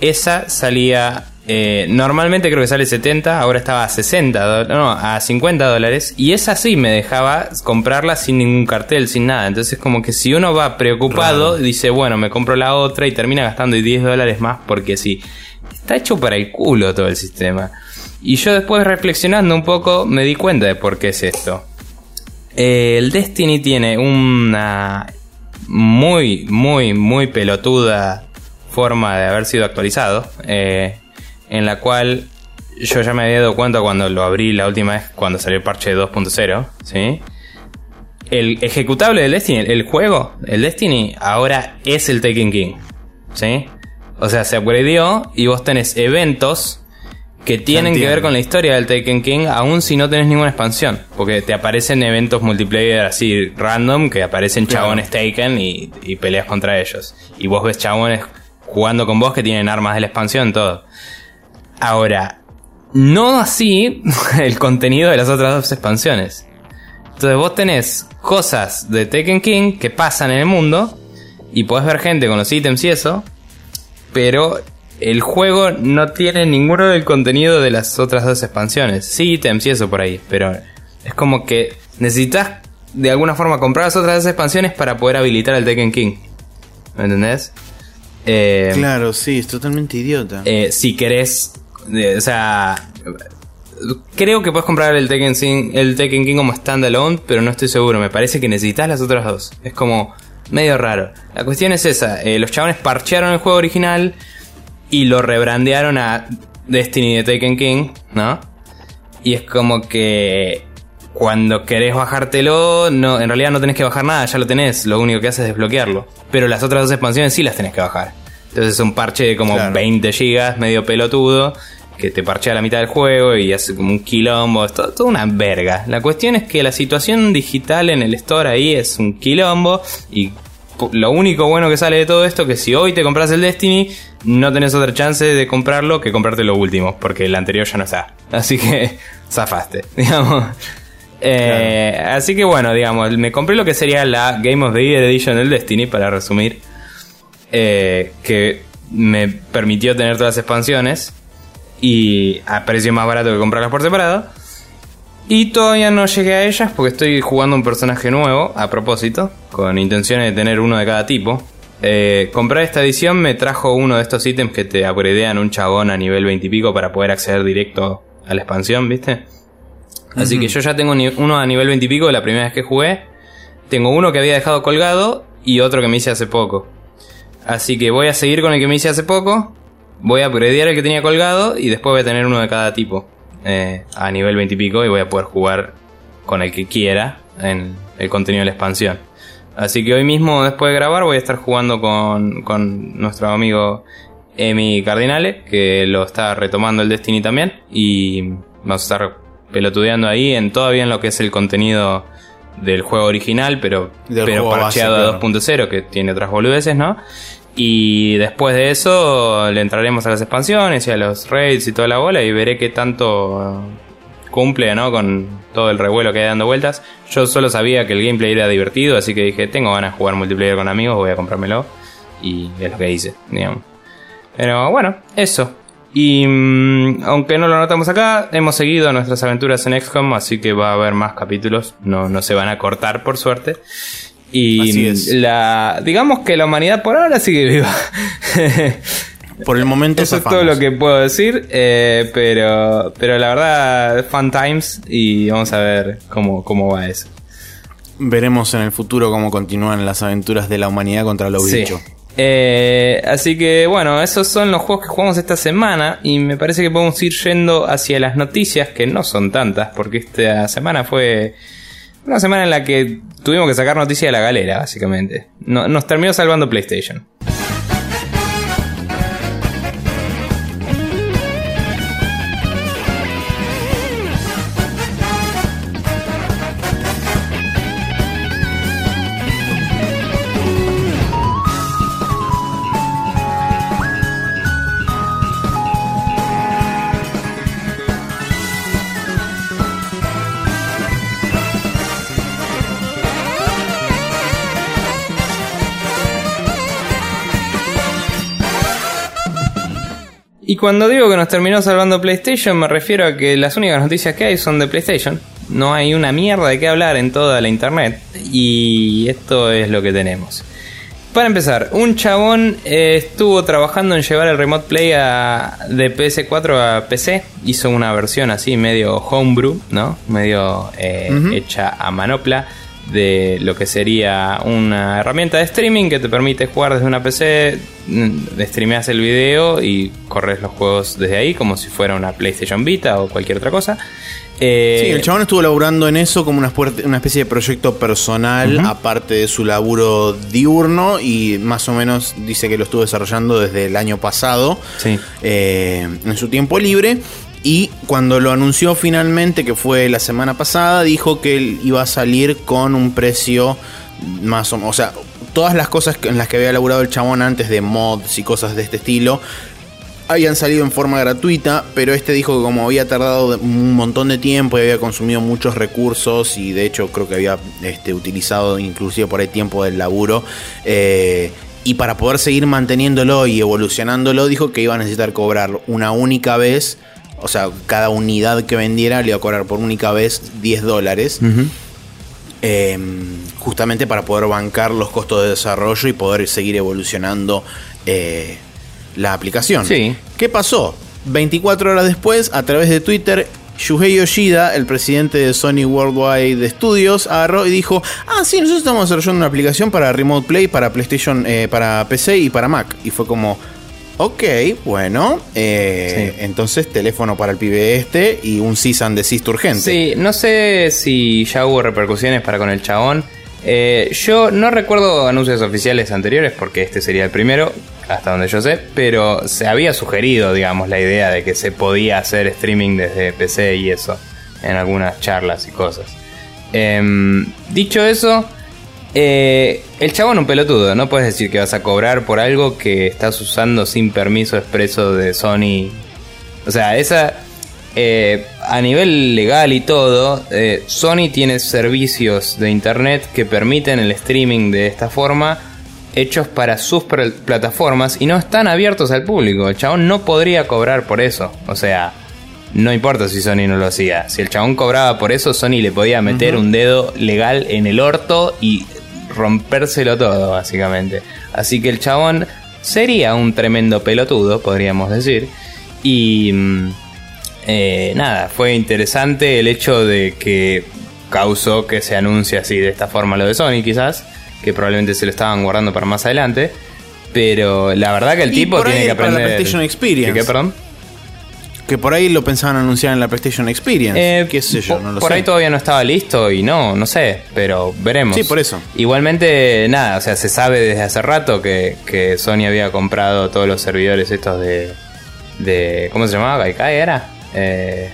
Esa salía. Eh, normalmente creo que sale 70, ahora estaba a 60, no, a 50 dólares. Y esa sí me dejaba comprarla sin ningún cartel, sin nada. Entonces, como que si uno va preocupado, dice, bueno, me compro la otra y termina gastando 10 dólares más porque sí. Está hecho para el culo todo el sistema. Y yo después reflexionando un poco me di cuenta de por qué es esto. Eh, el Destiny tiene una muy, muy, muy pelotuda forma de haber sido actualizado. Eh, en la cual yo ya me había dado cuenta cuando lo abrí la última vez, cuando salió el parche 2.0. ¿sí? El ejecutable del Destiny, el juego, el Destiny, ahora es el Taken King. ¿sí? O sea, se upgradeó y vos tenés eventos que tienen que ver con la historia del Taken King, aun si no tenés ninguna expansión. Porque te aparecen eventos multiplayer así random, que aparecen chabones Taken y, peleas contra ellos. Y vos ves chabones jugando con vos que tienen armas de la expansión, todo. Ahora, no así el contenido de las otras dos expansiones. Entonces vos tenés cosas de Taken King que pasan en el mundo y podés ver gente con los ítems y eso, pero el juego no tiene ninguno del contenido de las otras dos expansiones. Sí, ítems y eso por ahí, pero es como que necesitas de alguna forma comprar las otras dos expansiones para poder habilitar el Tekken King. ¿Me entendés? Eh, claro, sí, es totalmente idiota. Eh, si querés, o sea, creo que puedes comprar el Tekken, King, el Tekken King como standalone, pero no estoy seguro. Me parece que necesitas las otras dos. Es como medio raro. La cuestión es esa: eh, los chavales parchearon el juego original y lo rebrandearon a Destiny de Taken King, ¿no? Y es como que cuando querés bajártelo, no, en realidad no tenés que bajar nada, ya lo tenés, lo único que haces es desbloquearlo. Pero las otras dos expansiones sí las tenés que bajar. Entonces es un parche de como 20 gigas, medio pelotudo, que te parchea la mitad del juego y hace como un quilombo, es todo, toda una verga. La cuestión es que la situación digital en el store ahí es un quilombo y lo único bueno que sale de todo esto es que si hoy te compras el Destiny, no tenés otra chance de comprarlo que comprarte lo último, porque el anterior ya no está. Así que zafaste, digamos. Eh, así que bueno, digamos, me compré lo que sería la Game of the Year Edition del Destiny, para resumir, eh, que me permitió tener todas las expansiones y a precio más barato que comprarlas por separado. Y todavía no llegué a ellas porque estoy jugando un personaje nuevo, a propósito, con intenciones de tener uno de cada tipo. Eh, comprar esta edición me trajo uno de estos ítems que te upgradean un chabón a nivel 20 y pico para poder acceder directo a la expansión, ¿viste? Así que yo ya tengo uno a nivel 20 y pico de la primera vez que jugué. Tengo uno que había dejado colgado y otro que me hice hace poco. Así que voy a seguir con el que me hice hace poco. Voy a upgradear el que tenía colgado y después voy a tener uno de cada tipo. Eh, a nivel 20 y pico y voy a poder jugar con el que quiera en el contenido de la expansión. Así que hoy mismo, después de grabar, voy a estar jugando con, con nuestro amigo Emi Cardinale, que lo está retomando el Destiny también. Y vamos a estar pelotudeando ahí en todavía en lo que es el contenido del juego original, pero, pero parcheado a 2.0, que tiene otras boludeces, ¿no? Y después de eso le entraremos a las expansiones y a los raids y toda la bola y veré qué tanto cumple, ¿no? Con todo el revuelo que hay dando vueltas. Yo solo sabía que el gameplay era divertido, así que dije, tengo ganas de jugar multiplayer con amigos, voy a comprármelo. Y es lo que hice, digamos. Pero bueno, eso. Y mm, aunque no lo notamos acá, hemos seguido nuestras aventuras en XCOM, así que va a haber más capítulos. No, no se van a cortar, por suerte. Y la digamos que la humanidad por ahora sigue viva. Por el momento Eso es todo lo que puedo decir, eh, pero, pero la verdad, fun times y vamos a ver cómo, cómo va eso. Veremos en el futuro cómo continúan las aventuras de la humanidad contra los bichos. Eh, así que bueno, esos son los juegos que jugamos esta semana y me parece que podemos ir yendo hacia las noticias que no son tantas porque esta semana fue una semana en la que tuvimos que sacar noticias de la galera, básicamente. nos terminó salvando PlayStation. Y cuando digo que nos terminó salvando PlayStation, me refiero a que las únicas noticias que hay son de PlayStation. No hay una mierda de qué hablar en toda la internet. Y esto es lo que tenemos. Para empezar, un chabón eh, estuvo trabajando en llevar el Remote Play de PS4 a PC. Hizo una versión así, medio homebrew, ¿no? Medio eh, hecha a manopla de lo que sería una herramienta de streaming que te permite jugar desde una PC, mm, streameas el video y corres los juegos desde ahí como si fuera una PlayStation Vita o cualquier otra cosa. Eh, sí, el chabón estuvo laburando en eso como una, una especie de proyecto personal, aparte de su laburo diurno, y más o menos dice que lo estuvo desarrollando desde el año pasado, eh, en su tiempo libre. Y cuando lo anunció finalmente, que fue la semana pasada, dijo que él iba a salir con un precio más o menos. O sea, todas las cosas en las que había laburado el chabón antes de mods y cosas de este estilo habían salido en forma gratuita, pero este dijo que como había tardado un montón de tiempo y había consumido muchos recursos y de hecho creo que había este, utilizado inclusive por el tiempo del laburo, eh, y para poder seguir manteniéndolo y evolucionándolo, dijo que iba a necesitar cobrar una única vez o sea, cada unidad que vendiera le iba a cobrar por única vez 10 dólares. Em, justamente para poder bancar los costos de desarrollo y poder seguir evolucionando eh, la aplicación. Sí. ¿Qué pasó? 24 horas después, a través de Twitter, Shuhei Yoshida, el presidente de Sony Worldwide Studios, agarró y dijo: Ah, sí, nosotros estamos desarrollando una aplicación para Remote Play, para PlayStation, eh, para PC y para Mac. Y fue como. Ok, bueno. Eh, entonces, teléfono para el pibe este y un CISAN de CIST urgente. Sí, no sé si ya hubo repercusiones para con el chabón. Eh, yo no recuerdo anuncios oficiales anteriores porque este sería el primero, hasta donde yo sé, pero se había sugerido, digamos, la idea de que se podía hacer streaming desde PC y eso, en algunas charlas y cosas. Em, dicho eso, eh, el chabón un pelotudo, no puedes decir que vas a cobrar por algo que estás usando sin permiso expreso de Sony. O sea, esa... Eh, a nivel legal y todo, eh, Sony tiene servicios de internet que permiten el streaming de esta forma hechos para sus plataformas y no están abiertos al público. El chabón no podría cobrar por eso. O sea, no importa si Sony no lo hacía. Si el chabón cobraba por eso, Sony le podía meter un dedo legal en el orto y rompérselo todo, básicamente. Así que el chabón sería un tremendo pelotudo, podríamos decir. Y mm, eh, nada, fue interesante el hecho de que causó que se anuncie así de esta forma lo de Sony, quizás, que probablemente se lo estaban guardando para más adelante. Pero la verdad que el Y tipo tiene que para la aprender. PlayStation Experience. ¿Qué, qué, perdón? Que por ahí lo pensaban anunciar en la PlayStation Experience. Eh, ¿Qué sé yo? No lo por sé. ahí todavía no estaba listo y no, no sé, pero veremos. Sí, por eso. Igualmente, nada, o sea, se sabe desde hace rato que, que Sony había comprado todos los servidores estos de. de ¿Cómo se llamaba? ¿Gaikai era? Eh,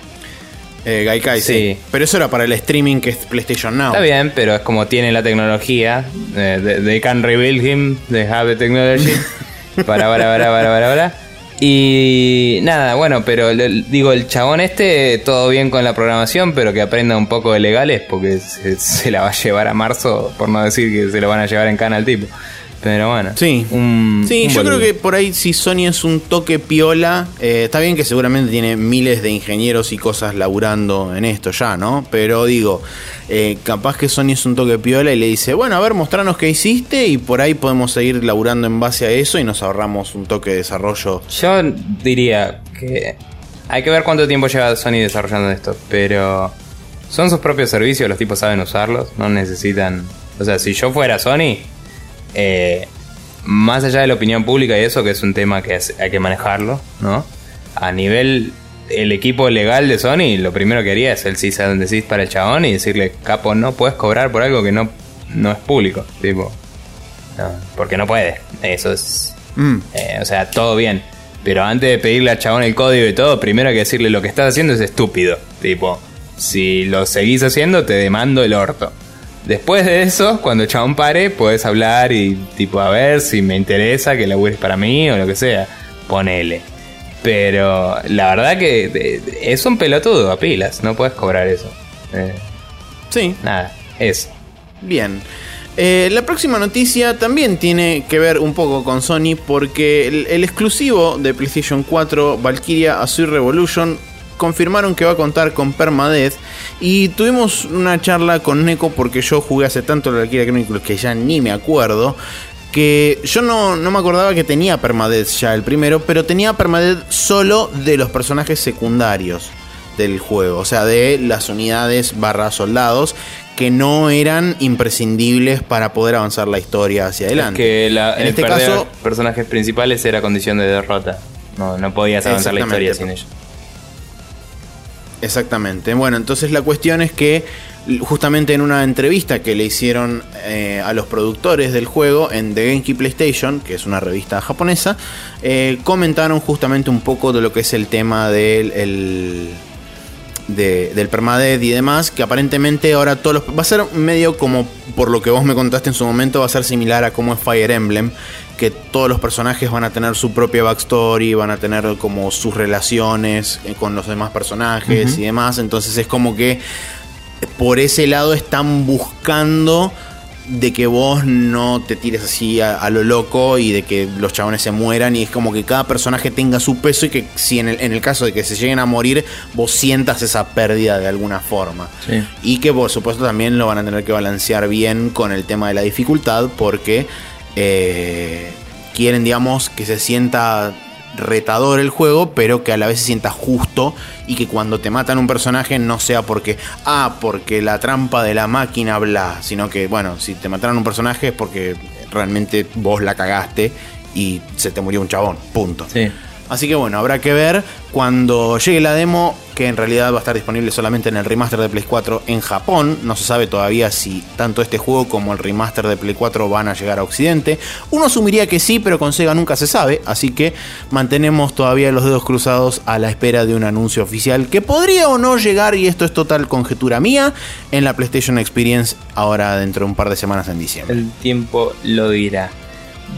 Eh, Gaikai, sí. Sí. Pero eso era para el streaming que es PlayStation Now. Está bien, pero es como tiene la tecnología. eh, they, they can rebuild him, they have the technology. para, para, para, para, para, para. Y nada, bueno, pero le- digo, el chabón este, todo bien con la programación, pero que aprenda un poco de legales, porque se, se la va a llevar a marzo, por no decir que se lo van a llevar en cana al tipo. Pero bueno, Sí. un- Sí, un yo creo que por ahí si Sony es un toque piola, eh, está bien que seguramente tiene miles de ingenieros y cosas laburando en esto ya, ¿no? Pero digo, eh, capaz que Sony es un toque piola y le dice, bueno, a ver, mostranos qué hiciste y por ahí podemos seguir laburando en base a eso y nos ahorramos un toque de desarrollo. Yo diría que hay que ver cuánto tiempo lleva Sony desarrollando esto, pero son sus propios servicios, los tipos saben usarlos, no necesitan... O sea, si yo fuera Sony, eh, más allá de la opinión pública y eso, que es un tema que hay que manejarlo, ¿no? A nivel el equipo legal de Sony, lo primero que haría es el CISA donde decís para el chabón y decirle, capo, no puedes cobrar por algo que no, no es público, tipo... No, porque no puede, eso es Mm, eh, o sea, todo bien. Pero antes de pedirle al chabón el código y todo, primero hay que decirle lo que estás haciendo es estúpido. Tipo, si lo seguís haciendo, te demando el orto. Después de eso, cuando el chabón pare, puedes hablar y tipo a ver si me interesa que labures para mí o lo que sea. Ponele. Pero la verdad que es un pelotudo a pilas, no puedes cobrar eso. Eh, sí, nada, eso. Bien. Eh, la próxima noticia también tiene que ver un poco con Sony porque el, el exclusivo de PlayStation 4, Valkyria Azure Revolution, confirmaron que va a contar con Permadeath y tuvimos una charla con Neko porque yo jugué hace tanto la Valkyria Chronicles que ya ni me acuerdo. Que yo no, no me acordaba que tenía permadeath ya el primero, pero tenía permadeath solo de los personajes secundarios del juego, o sea, de las unidades barra soldados que no eran imprescindibles para poder avanzar la historia hacia adelante. Que la, en el este perder caso, personajes principales era condición de derrota. No, no podías avanzar la historia sin ellos. Exactamente. Bueno, entonces la cuestión es que justamente en una entrevista que le hicieron eh, a los productores del juego en The Genki PlayStation, que es una revista japonesa, eh, comentaron justamente un poco de lo que es el tema del el- de- del permadeath y demás, que aparentemente ahora todos los... Va a ser medio como, por lo que vos me contaste en su momento, va a ser similar a como es Fire Emblem, que todos los personajes van a tener su propia backstory, van a tener como sus relaciones eh, con los demás personajes y demás, entonces es como que por ese lado están buscando de que vos no te tires así a, a lo loco y de que los chabones se mueran. Y es como que cada personaje tenga su peso y que si en el, en el caso de que se lleguen a morir vos sientas esa pérdida de alguna forma. Sí. y que por supuesto también lo van a tener que balancear bien con el tema de la dificultad porque eh, quieren digamos que se sienta retador el juego, pero que a la vez se sienta justo y que cuando te matan un personaje no sea porque, ah, porque la trampa de la máquina bla, sino que, bueno, si te mataron un personaje es porque realmente vos la cagaste y se te murió un chabón, punto. Sí. Así que bueno, habrá que ver cuando llegue la demo, que en realidad va a estar disponible solamente en el remaster de Play 4 en Japón. No se sabe todavía si tanto este juego como el remaster de Play 4 van a llegar a Occidente. Uno asumiría que sí, pero con Sega nunca se sabe. Así que mantenemos todavía los dedos cruzados a la espera de un anuncio oficial que podría o no llegar, y esto es total conjetura mía, en la PlayStation Experience ahora dentro de un par de semanas en diciembre. El tiempo lo dirá.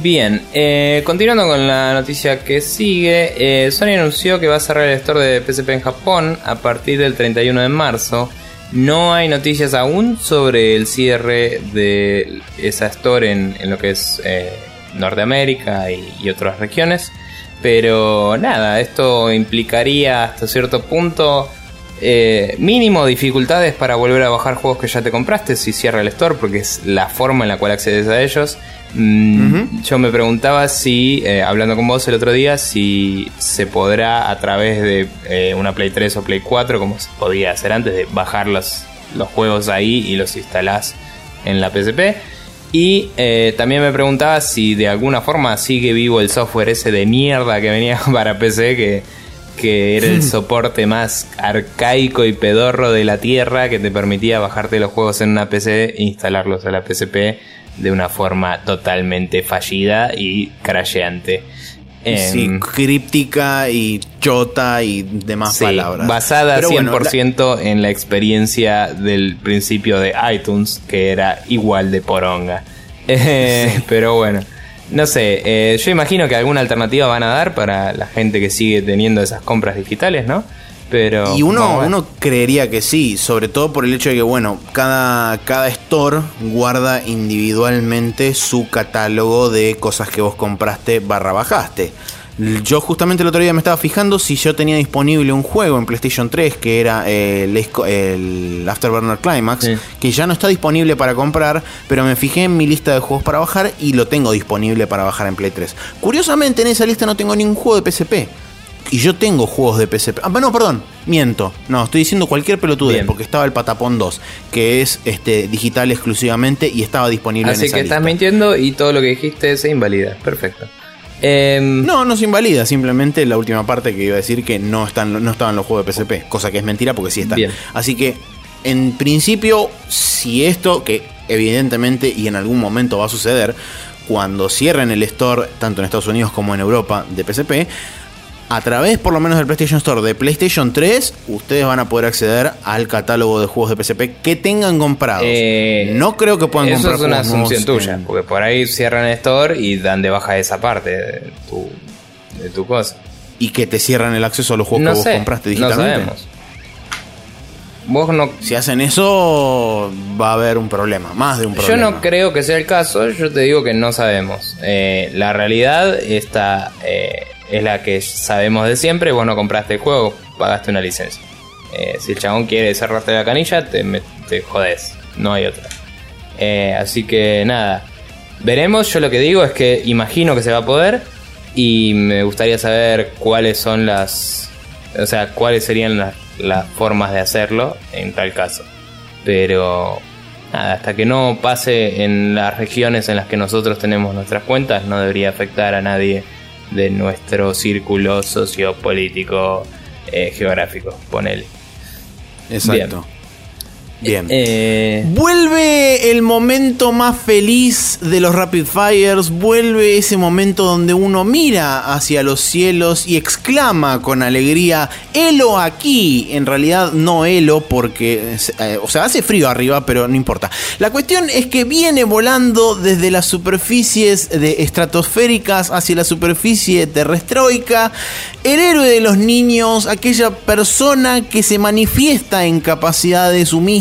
Bien, eh, continuando con la noticia que sigue, eh, Sony anunció que va a cerrar el store de PSP en Japón a partir del 31 de marzo. No hay noticias aún sobre el cierre de esa store en, lo que es eh, Norteamérica y otras regiones. Pero nada, esto implicaría hasta cierto punto eh, mínimo dificultades para volver a bajar juegos que ya te compraste si cierra el store, porque es la forma en la cual accedes a ellos. Mm, yo me preguntaba si, eh, hablando con vos el otro día, si se podrá a través de eh, una Play 3 o Play 4, como se podía hacer antes, de bajar los, los juegos ahí y los instalás en la PSP. Y también me preguntaba si de alguna forma sigue vivo el software ese de mierda que venía para PC que que era el soporte más arcaico y pedorro de la tierra que te permitía bajarte los juegos en una PC e instalarlos a la PSP de una forma totalmente fallida y crasheante. Sí, em, críptica y chota y demás palabras. Basada 100% en la experiencia del principio de iTunes, que era igual de poronga. Pero bueno. No sé, eh, yo imagino que alguna alternativa van a dar para la gente que sigue teniendo esas compras digitales, ¿no? Pero, y uno, uno creería que sí, sobre todo por el hecho de que, bueno, cada, cada store guarda individualmente su catálogo de cosas que vos compraste barra bajaste. Yo justamente el otro día me estaba fijando si yo tenía disponible un juego en PlayStation 3 que era el, el Afterburner Climax, que ya no está disponible para comprar, pero me fijé en mi lista de juegos para bajar y lo tengo disponible para bajar en Play 3. Curiosamente en esa lista no tengo ningún juego de PSP. Y yo tengo juegos de PSP. Ah, no, perdón, miento. No, estoy diciendo cualquier pelotudez porque estaba el Patapón 2, que es este digital exclusivamente y estaba disponible en esa lista. Así que estás mintiendo y todo lo que dijiste se invalida. Perfecto. Em, no, no se invalida, simplemente la última parte que iba a decir que no, están, no estaban los juegos de PSP, cosa que es mentira porque sí están. Así que, en principio, si esto, que evidentemente y en algún momento va a suceder, cuando cierren el store, tanto en Estados Unidos como en Europa, de PSP, a través por lo menos del PlayStation Store de PlayStation 3, ustedes van a poder acceder al catálogo de juegos de PSP que tengan comprados. Eh, no creo que puedan comprar Eso es una asunción tuya, porque por ahí cierran el store y dan de baja esa parte de tu, de tu cosa. Y que te cierran el acceso a los juegos que vos compraste digitalmente. No sabemos. Vos no... Si hacen eso, va a haber un problema, más de un problema. Yo no creo que sea el caso, yo te digo que no sabemos. Eh, la realidad está... Eh, es la que sabemos de siempre. Vos no compraste el juego, pagaste una licencia. Eh, si el chabón quiere cerrarte la canilla, te, te jodes. No hay otra. Eh, así que nada. Veremos. Yo lo que digo es que imagino que se va a poder. Y me gustaría saber cuáles son las. O sea, cuáles serían las, las formas de hacerlo en tal caso. Pero nada, hasta que no pase en las regiones en las que nosotros tenemos nuestras cuentas, no debería afectar a nadie de nuestro círculo sociopolítico eh, geográfico, ponele. Exacto. Bien. Eh, vuelve el momento más feliz de los Rapid Fires. Vuelve ese momento donde uno mira hacia los cielos y exclama con alegría: Elo aquí. En realidad, no Elo, porque. Eh, o sea, hace frío arriba, pero no importa. La cuestión es que viene volando desde las superficies de estratosféricas hacia la superficie terrestroica. El héroe de los niños, aquella persona que se manifiesta en capacidades humildes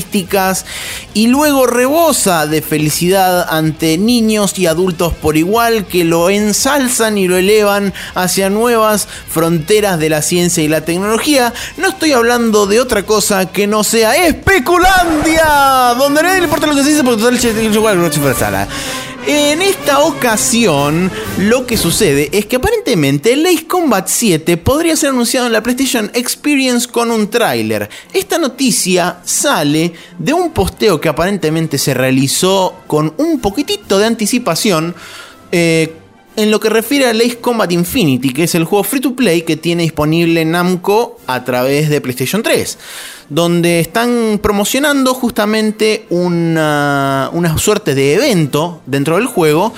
y luego rebosa de felicidad ante niños y adultos por igual que lo ensalzan y lo elevan hacia nuevas fronteras de la ciencia y la tecnología. No estoy hablando de otra cosa que no sea especulandia, donde nadie le importa lo que se dice porque total. En esta ocasión, lo que sucede es que aparentemente el Combat 7 podría ser anunciado en la PlayStation Experience con un tráiler. Esta noticia sale de un posteo que aparentemente se realizó con un poquitito de anticipación. Eh, en lo que refiere a Ace Combat Infinity, que es el juego free to play que tiene disponible Namco a través de PlayStation 3 donde están promocionando justamente una, suerte de evento dentro del juego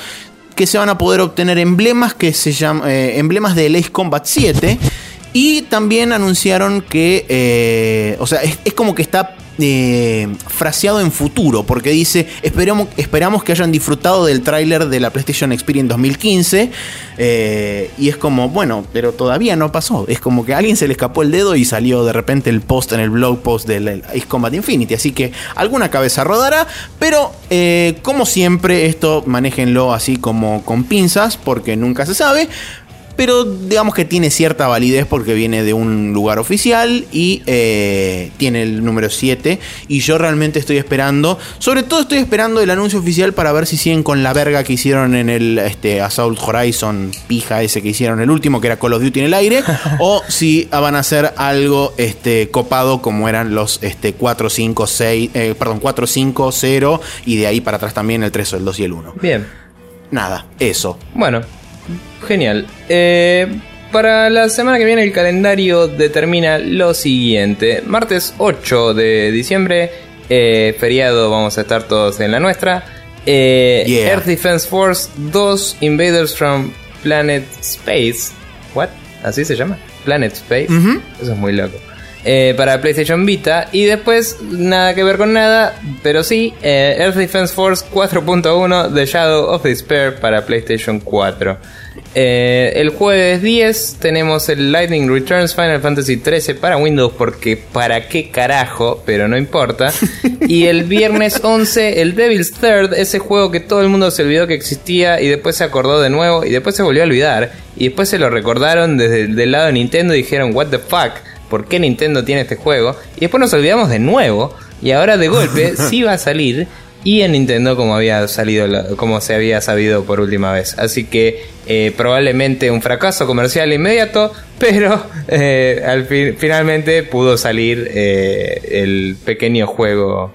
que se van a poder obtener emblemas que se llaman eh, emblemas de Ace Combat 7 y también anunciaron que eh, o sea es como que está eh, fraseado en futuro, porque dice, esperamos, esperamos que hayan disfrutado del tráiler de la PlayStation Experience 2015, eh, y es como, bueno, pero todavía no pasó, es como que a alguien se le escapó el dedo y salió de repente el post en el blog post del Ace Combat Infinity, así que alguna cabeza rodará, pero eh, como siempre esto manéjenlo así como con pinzas, porque nunca se sabe. Pero digamos que tiene cierta validez porque viene de un lugar oficial y eh, tiene el número 7. Y yo realmente estoy esperando, sobre todo estoy esperando el anuncio oficial para ver si siguen con la verga que hicieron en el este, Assault Horizon pija ese que hicieron el último, que era Call of Duty en el aire, o si van a hacer algo este, copado como eran los este, 4, 5, 6, eh, perdón, 4, 5, 0 y de ahí para atrás también el 3, el 2 y el 1. Bien. Nada, eso. Bueno, genial. Eh, para la semana que viene el calendario determina lo siguiente. Martes 8 de diciembre, eh, feriado, vamos a estar todos en la nuestra. Eh, Yeah. Earth Defense Force 2 Invaders from Planet Space. ¿What? ¿Así se llama? Planet Space. Eso es muy loco. Eh, para PlayStation Vita. Y después, nada que ver con nada, pero sí, eh, Earth Defense Force 4.1 The Shadow of Despair para PlayStation 4. Eh, el jueves 10 tenemos el Lightning Returns Final Fantasy 13 para Windows porque para qué carajo, pero no importa. y el viernes 11 el Devil's Third, ese juego que todo el mundo se olvidó que existía y después se acordó de nuevo y después se volvió a olvidar y después se lo recordaron desde el del lado de Nintendo y dijeron what the fuck, ¿por qué Nintendo tiene este juego? Y después nos olvidamos de nuevo y ahora de golpe sí va a salir y en Nintendo como había salido como se había sabido por última vez así que eh, probablemente un fracaso comercial inmediato pero eh, al fin finalmente pudo salir eh, el pequeño juego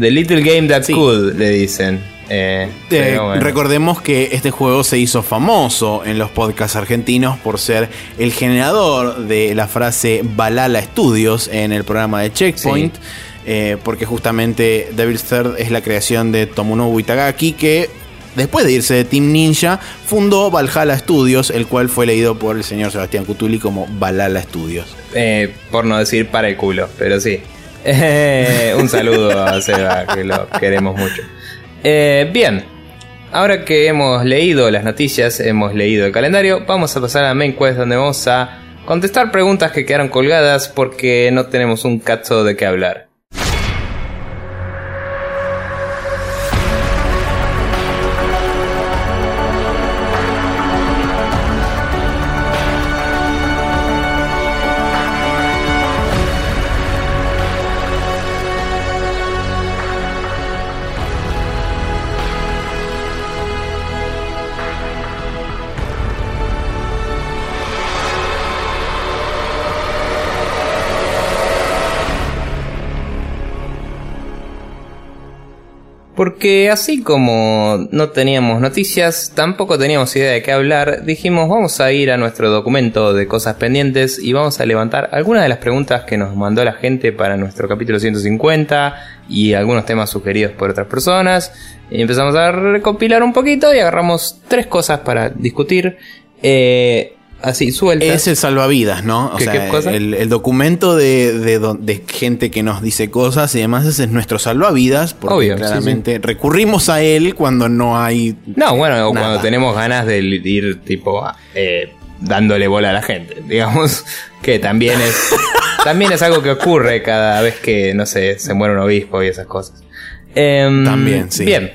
The Little Game That Sí. Could le dicen Eh, Eh, bueno. Recordemos que este juego se hizo famoso en los podcasts argentinos por ser el generador de la frase Balala Studios en el programa de Checkpoint. Sí. eh, porque justamente Devil's Third es la creación de Tomonobu Itagaki que después de irse de Team Ninja fundó Valhalla Studios, el cual fue leído por el señor Sebastián Cutuli como Balala Studios. Por no decir para el culo, pero sí. Un saludo a Seba, que lo queremos mucho. Eh, bien, ahora que hemos leído las noticias, hemos leído el calendario, vamos a pasar a Main Quest donde vamos a contestar preguntas que quedaron colgadas porque no tenemos un cacho de qué hablar. Porque así como no teníamos noticias, tampoco teníamos idea de qué hablar, dijimos vamos a ir a nuestro documento de cosas pendientes y vamos a levantar algunas de las preguntas que nos mandó la gente para nuestro capítulo 150 y algunos temas sugeridos por otras personas. Y empezamos a recopilar un poquito y agarramos tres cosas para discutir. Eh, así. Es el salvavidas, ¿no? O ¿Qué- sea, qué cosa? El, el documento de, de gente que nos dice cosas y demás, ese es nuestro salvavidas, porque Obvio, sí, claramente recurrimos a él cuando no hay... No, bueno, o cuando tenemos ganas de ir tipo eh, dándole bola a la gente, digamos, que también es también es algo que ocurre cada vez que, no sé, se muere un obispo y esas cosas. Em, También, sí. Bien.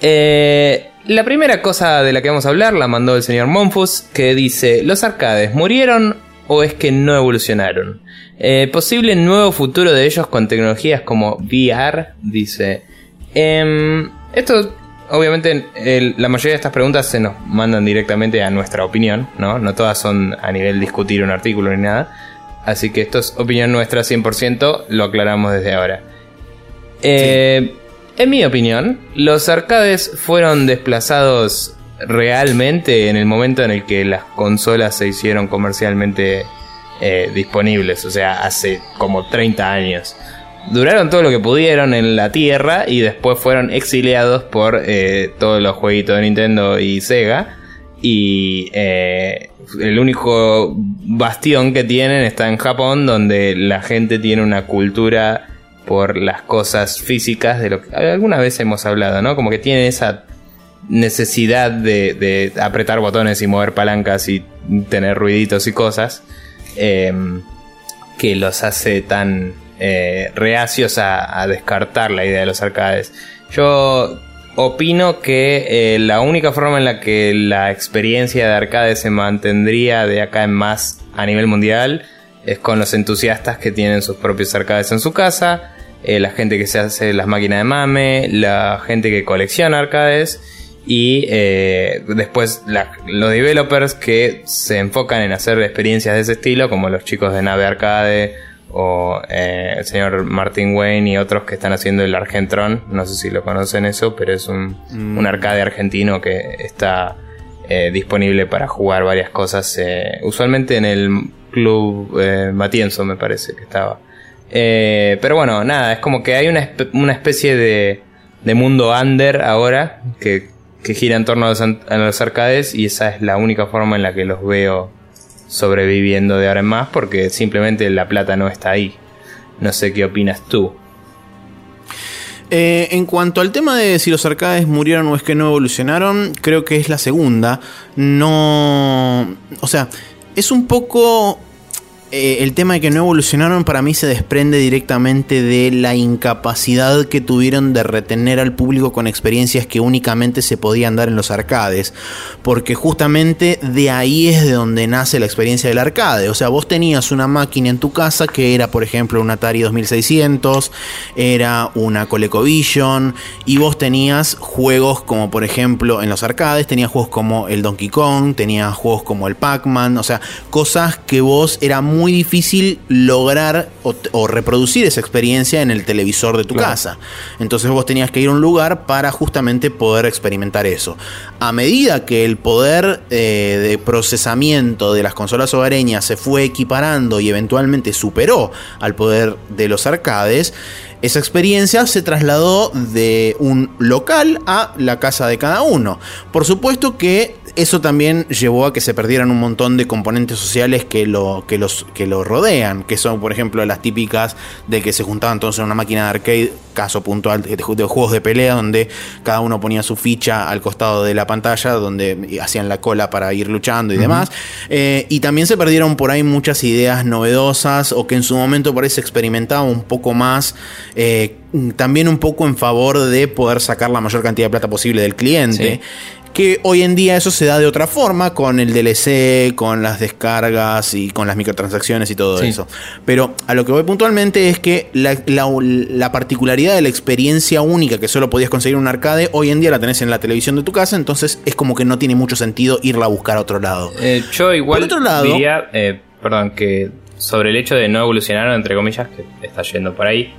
Eh, la primera cosa de la que vamos a hablar la mandó el señor Monfus, que dice, ¿los arcades murieron o es que no evolucionaron? Eh, posible nuevo futuro de ellos con tecnologías como VR, dice. Em, esto, obviamente, el- la mayoría de estas preguntas se nos mandan directamente a nuestra opinión, ¿no? No todas son a nivel discutir un artículo ni nada. Así que esto es opinión nuestra 100%, lo aclaramos desde ahora. Eh, En mi opinión, los arcades fueron desplazados realmente en el momento en el que las consolas se hicieron comercialmente eh, disponibles, o sea, hace como 30 años. Duraron todo lo que pudieron en la Tierra y después fueron exiliados por eh, todos los jueguitos de Nintendo y Sega. Y eh, el único bastión que tienen está en Japón, donde la gente tiene una cultura por las cosas físicas de lo que alguna vez hemos hablado, ¿no? Como que tienen esa necesidad de, apretar botones y mover palancas y tener ruiditos y cosas eh, que los hace tan eh, reacios a, a descartar la idea de los arcades. Yo opino que eh, la única forma en la que la experiencia de arcade se mantendría de acá en más a nivel mundial es con los entusiastas que tienen sus propios arcades en su casa, eh, la gente que se hace las máquinas de mame, la gente que colecciona arcades y eh, después los developers que se enfocan en hacer experiencias de ese estilo, como los chicos de Nave Arcade o eh, el señor Martin Wayne y otros que están haciendo el Argentron, no sé si lo conocen eso, pero es un, mm. un arcade argentino que está eh, disponible para jugar varias cosas, usualmente en el club Matienzo me parece que estaba. Pero bueno, nada, es como que hay una, una especie de, de mundo under ahora que que gira en torno a los, arcades y esa es la única forma en la que los veo sobreviviendo de ahora en más porque simplemente la plata no está ahí. No sé qué opinas tú. Eh, en cuanto al tema de si los arcades murieron o es que no evolucionaron, creo que es la segunda. No. O sea, es un poco eh, el tema de que no evolucionaron para mí se desprende directamente de la incapacidad que tuvieron de retener al público con experiencias que únicamente se podían dar en los arcades. Porque justamente de ahí es de donde nace la experiencia del arcade. O sea, vos tenías una máquina en tu casa que era, por ejemplo, un Atari 2600, era una ColecoVision, y vos tenías juegos como, por ejemplo, en los arcades, tenías juegos como el Donkey Kong, tenías juegos como el Pac-Man, o sea, cosas que vos era muy muy difícil lograr o, reproducir esa experiencia en el televisor de tu casa. Entonces vos tenías que ir a un lugar para justamente poder experimentar eso. A medida que el poder eh, de procesamiento de las consolas hogareñas se fue equiparando y eventualmente superó al poder de los arcades, esa experiencia se trasladó de un local a la casa de cada uno. Por supuesto que eso también llevó a que se perdieran un montón de componentes sociales que lo, que los, que lo rodean, que son, por ejemplo, las típicas de que se juntaban entonces en una máquina de arcade, caso puntual de, juegos de pelea, donde cada uno ponía su ficha al costado de la pantalla, donde hacían la cola para ir luchando y demás. Eh, y también se perdieron por ahí muchas ideas novedosas o que en su momento por ahí se experimentaba un poco más. Eh, también un poco en favor de poder sacar la mayor cantidad de plata posible del cliente que hoy en día eso se da de otra forma, con el DLC, con las descargas y con las microtransacciones y todo eso. Pero a lo que voy puntualmente es que la, particularidad de la experiencia única que solo podías conseguir en un arcade, hoy en día la tenés en la televisión de tu casa, entonces es como que no tiene mucho sentido irla a buscar a otro lado. Eh, yo igual otro lado, diría, eh, perdón, que sobre el hecho de no evolucionar, entre comillas, que está yendo por ahí,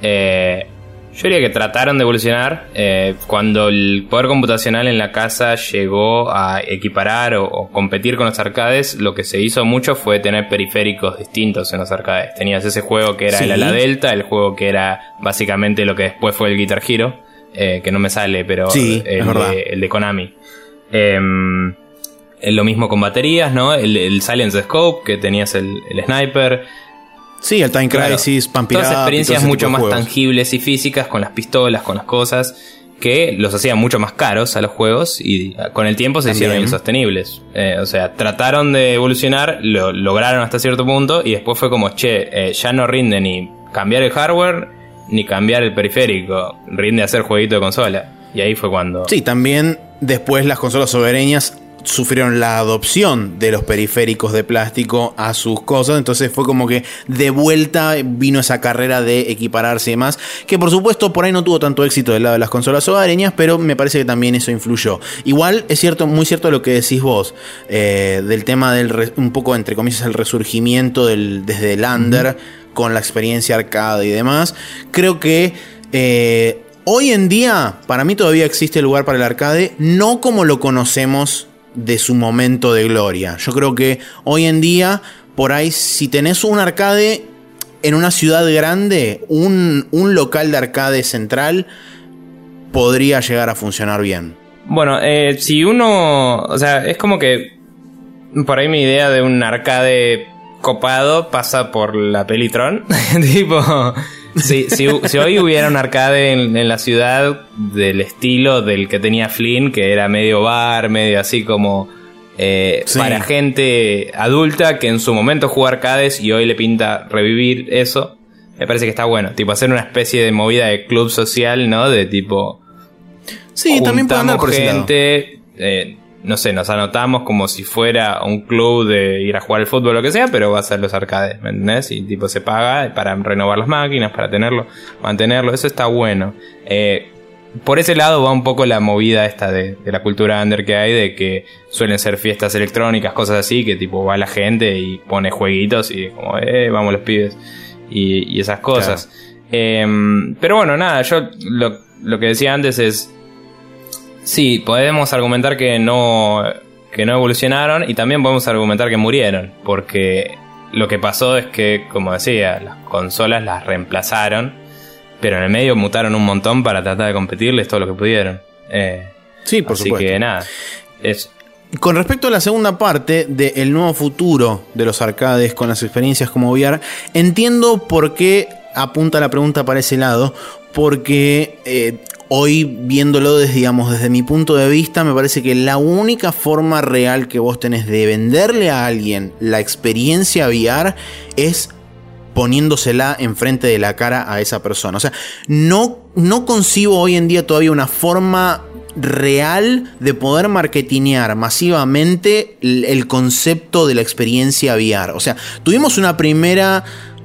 eh, yo diría que trataron de evolucionar eh, cuando el poder computacional en la casa llegó a equiparar o, competir con los arcades. Lo que se hizo mucho fue tener periféricos distintos en los arcades. Tenías ese juego que era el Ala Delta, el juego que era básicamente lo que después fue el Guitar Hero, eh, que no me sale, pero el, de, Konami. Em, lo mismo con baterías, ¿no? El, el Silence Scope, que tenías el, el sniper. Sí, el Time Crisis, claro. Todas experiencias mucho más tangibles y físicas con las pistolas, con las cosas, que los hacían mucho más caros a los juegos y con el tiempo se hicieron insostenibles. Eh, o sea, trataron de evolucionar, lo lograron hasta cierto punto y después fue como, che, eh, ya no rinde ni cambiar el hardware ni cambiar el periférico, rinde hacer jueguito de consola. Y ahí fue cuando... Sí, también después las consolas sobereñas sufrieron la adopción de los periféricos de plástico a sus cosas, entonces fue como que de vuelta vino esa carrera de equipararse y demás, que por supuesto por ahí no tuvo tanto éxito del lado de las consolas hogareñas, pero me parece que también eso influyó. Igual es cierto, muy cierto lo que decís vos, eh, del tema del, un poco entre comillas, el resurgimiento del, desde el under con la experiencia arcade y demás, creo que... Eh, hoy en día, para mí todavía existe lugar para el arcade, no como lo conocemos de su momento de gloria. Yo creo que hoy en día, por ahí, si tenés un arcade en una ciudad grande, un, local de arcade central podría llegar a funcionar bien. Bueno, eh, si uno, o sea, es como que por ahí mi idea de un arcade copado pasa por la Pelitron, tipo si, si, hoy hubiera un arcade en, la ciudad del estilo del que tenía Flynn, que era medio bar, medio así como eh, para gente adulta que en su momento jugó arcades y hoy le pinta revivir eso, me parece que está bueno. Tipo, hacer una especie de movida de club social, ¿no? De tipo Sí, también puede andar por gente, eh, no sé, nos anotamos como si fuera un club de ir a jugar al fútbol o lo que sea, pero va a ser los arcades, ¿me entendés? Y tipo se paga para renovar las máquinas, para tenerlo, mantenerlo, eso está bueno. Eh, por ese lado va un poco la movida esta de, de la cultura under que hay, de que suelen ser fiestas electrónicas, cosas así, que tipo va la gente y pone jueguitos y como, eh, vamos los pibes, y, y esas cosas. Eh, pero bueno, nada, yo lo, lo que decía antes es, sí, podemos argumentar que no, que no evolucionaron y también podemos argumentar que murieron, porque lo que pasó es que, como decía, las consolas las reemplazaron, pero en el medio mutaron un montón para tratar de competirles todo lo que pudieron. Eh, Sí, por así supuesto. que nada, eso. Con respecto a la segunda parte del nuevo futuro de los arcades con las experiencias como VR, entiendo por qué apunta la pregunta para ese lado, porque eh, hoy viéndolo desde, digamos, desde mi punto de vista, me parece que la única forma real que vos tenés de venderle a alguien la experiencia VR es poniéndosela enfrente de la cara a esa persona. O sea, no, no concibo hoy en día todavía una forma real de poder marketinear masivamente el, el concepto de la experiencia VR. O sea, tuvimos una primera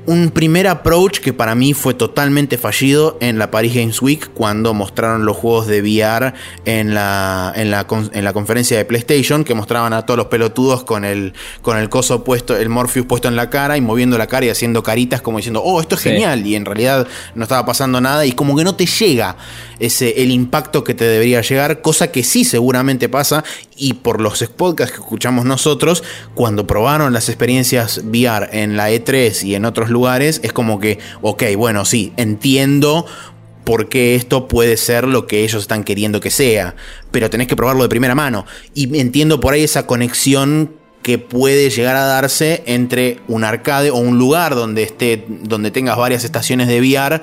un primer approach que para mí fue totalmente fallido en la Paris Games Week cuando mostraron los juegos de VR en la, en la, en la conferencia de PlayStation que mostraban a todos los pelotudos con el, con el coso puesto, el Morpheus puesto en la cara y moviendo la cara y haciendo caritas como diciendo, oh, esto es Sí. genial y en realidad no estaba pasando nada y como que no te llega ese, el impacto que te debería llegar, cosa que sí seguramente pasa y por los podcasts que escuchamos nosotros, cuando probaron las experiencias VR en la E3 y en otros lugares, es como que, ok, bueno, sí, entiendo por qué esto puede ser lo que ellos están queriendo que sea, pero tenés que probarlo de primera mano. Y entiendo por ahí esa conexión que puede llegar a darse entre un arcade o un lugar donde esté, donde tengas varias estaciones de VR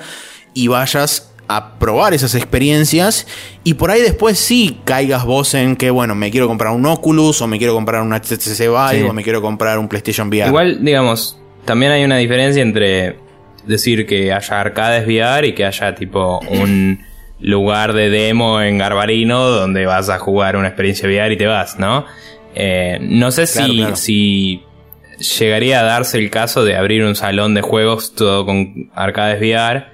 y vayas a probar esas experiencias y por ahí después sí caigas vos en que bueno me quiero comprar un Oculus o me quiero comprar un HTC Vive Sí. o me quiero comprar un PlayStation VR Igual, digamos, también hay una diferencia entre decir que haya arcades VR y que haya tipo un lugar de demo en Garbarino donde vas a jugar una experiencia VR y te vas, ¿no? Eh, no sé Claro, si, claro. si llegaría a darse el caso de abrir un salón de juegos todo con arcades VR.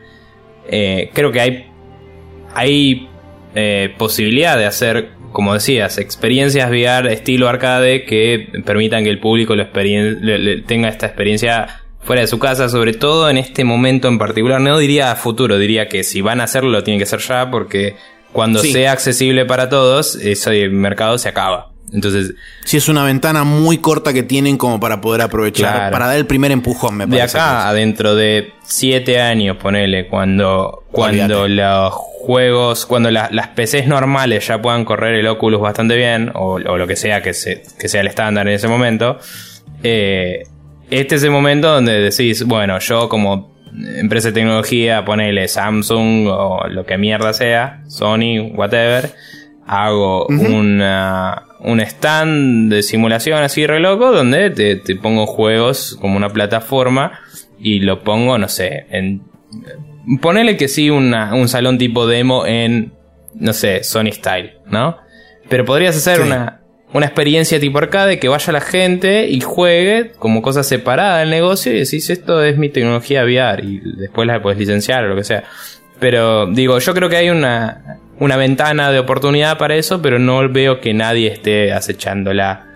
Eh, creo que hay, hay eh, posibilidad de hacer, como decías, experiencias VR estilo arcade que permitan que el público lo experien- le- le- tenga esta experiencia fuera de su casa, sobre todo en este momento en particular. No diría futuro, diría que si van a hacerlo lo tienen que hacer ya porque cuando Sí. sea accesible para todos, ese mercado se acaba. Entonces, si es una ventana muy corta que tienen como para poder aprovechar Claro. para dar el primer empujón me de parece acá a dentro de siete años, ponele, cuando, cuando los juegos, cuando la- las PCs normales ya puedan correr el Oculus bastante bien, o, o lo que sea que, se- que sea el estándar en ese momento, eh, este es el momento donde decís, bueno, yo como empresa de tecnología, ponele Samsung o lo que mierda sea, Sony, whatever, hago una, un stand de simulación así re loco donde te, te pongo juegos como una plataforma y lo pongo, no sé, en... Ponele que sí una- un salón tipo demo en, no sé, Sony Style, ¿no? Pero podrías hacer Sí. una, una experiencia tipo arcade que vaya la gente y juegue como cosa separada del negocio y decís esto es mi tecnología VR y después la puedes licenciar o lo que sea. Pero digo, yo creo que hay una, una ventana de oportunidad para eso, pero no veo que nadie esté acechándola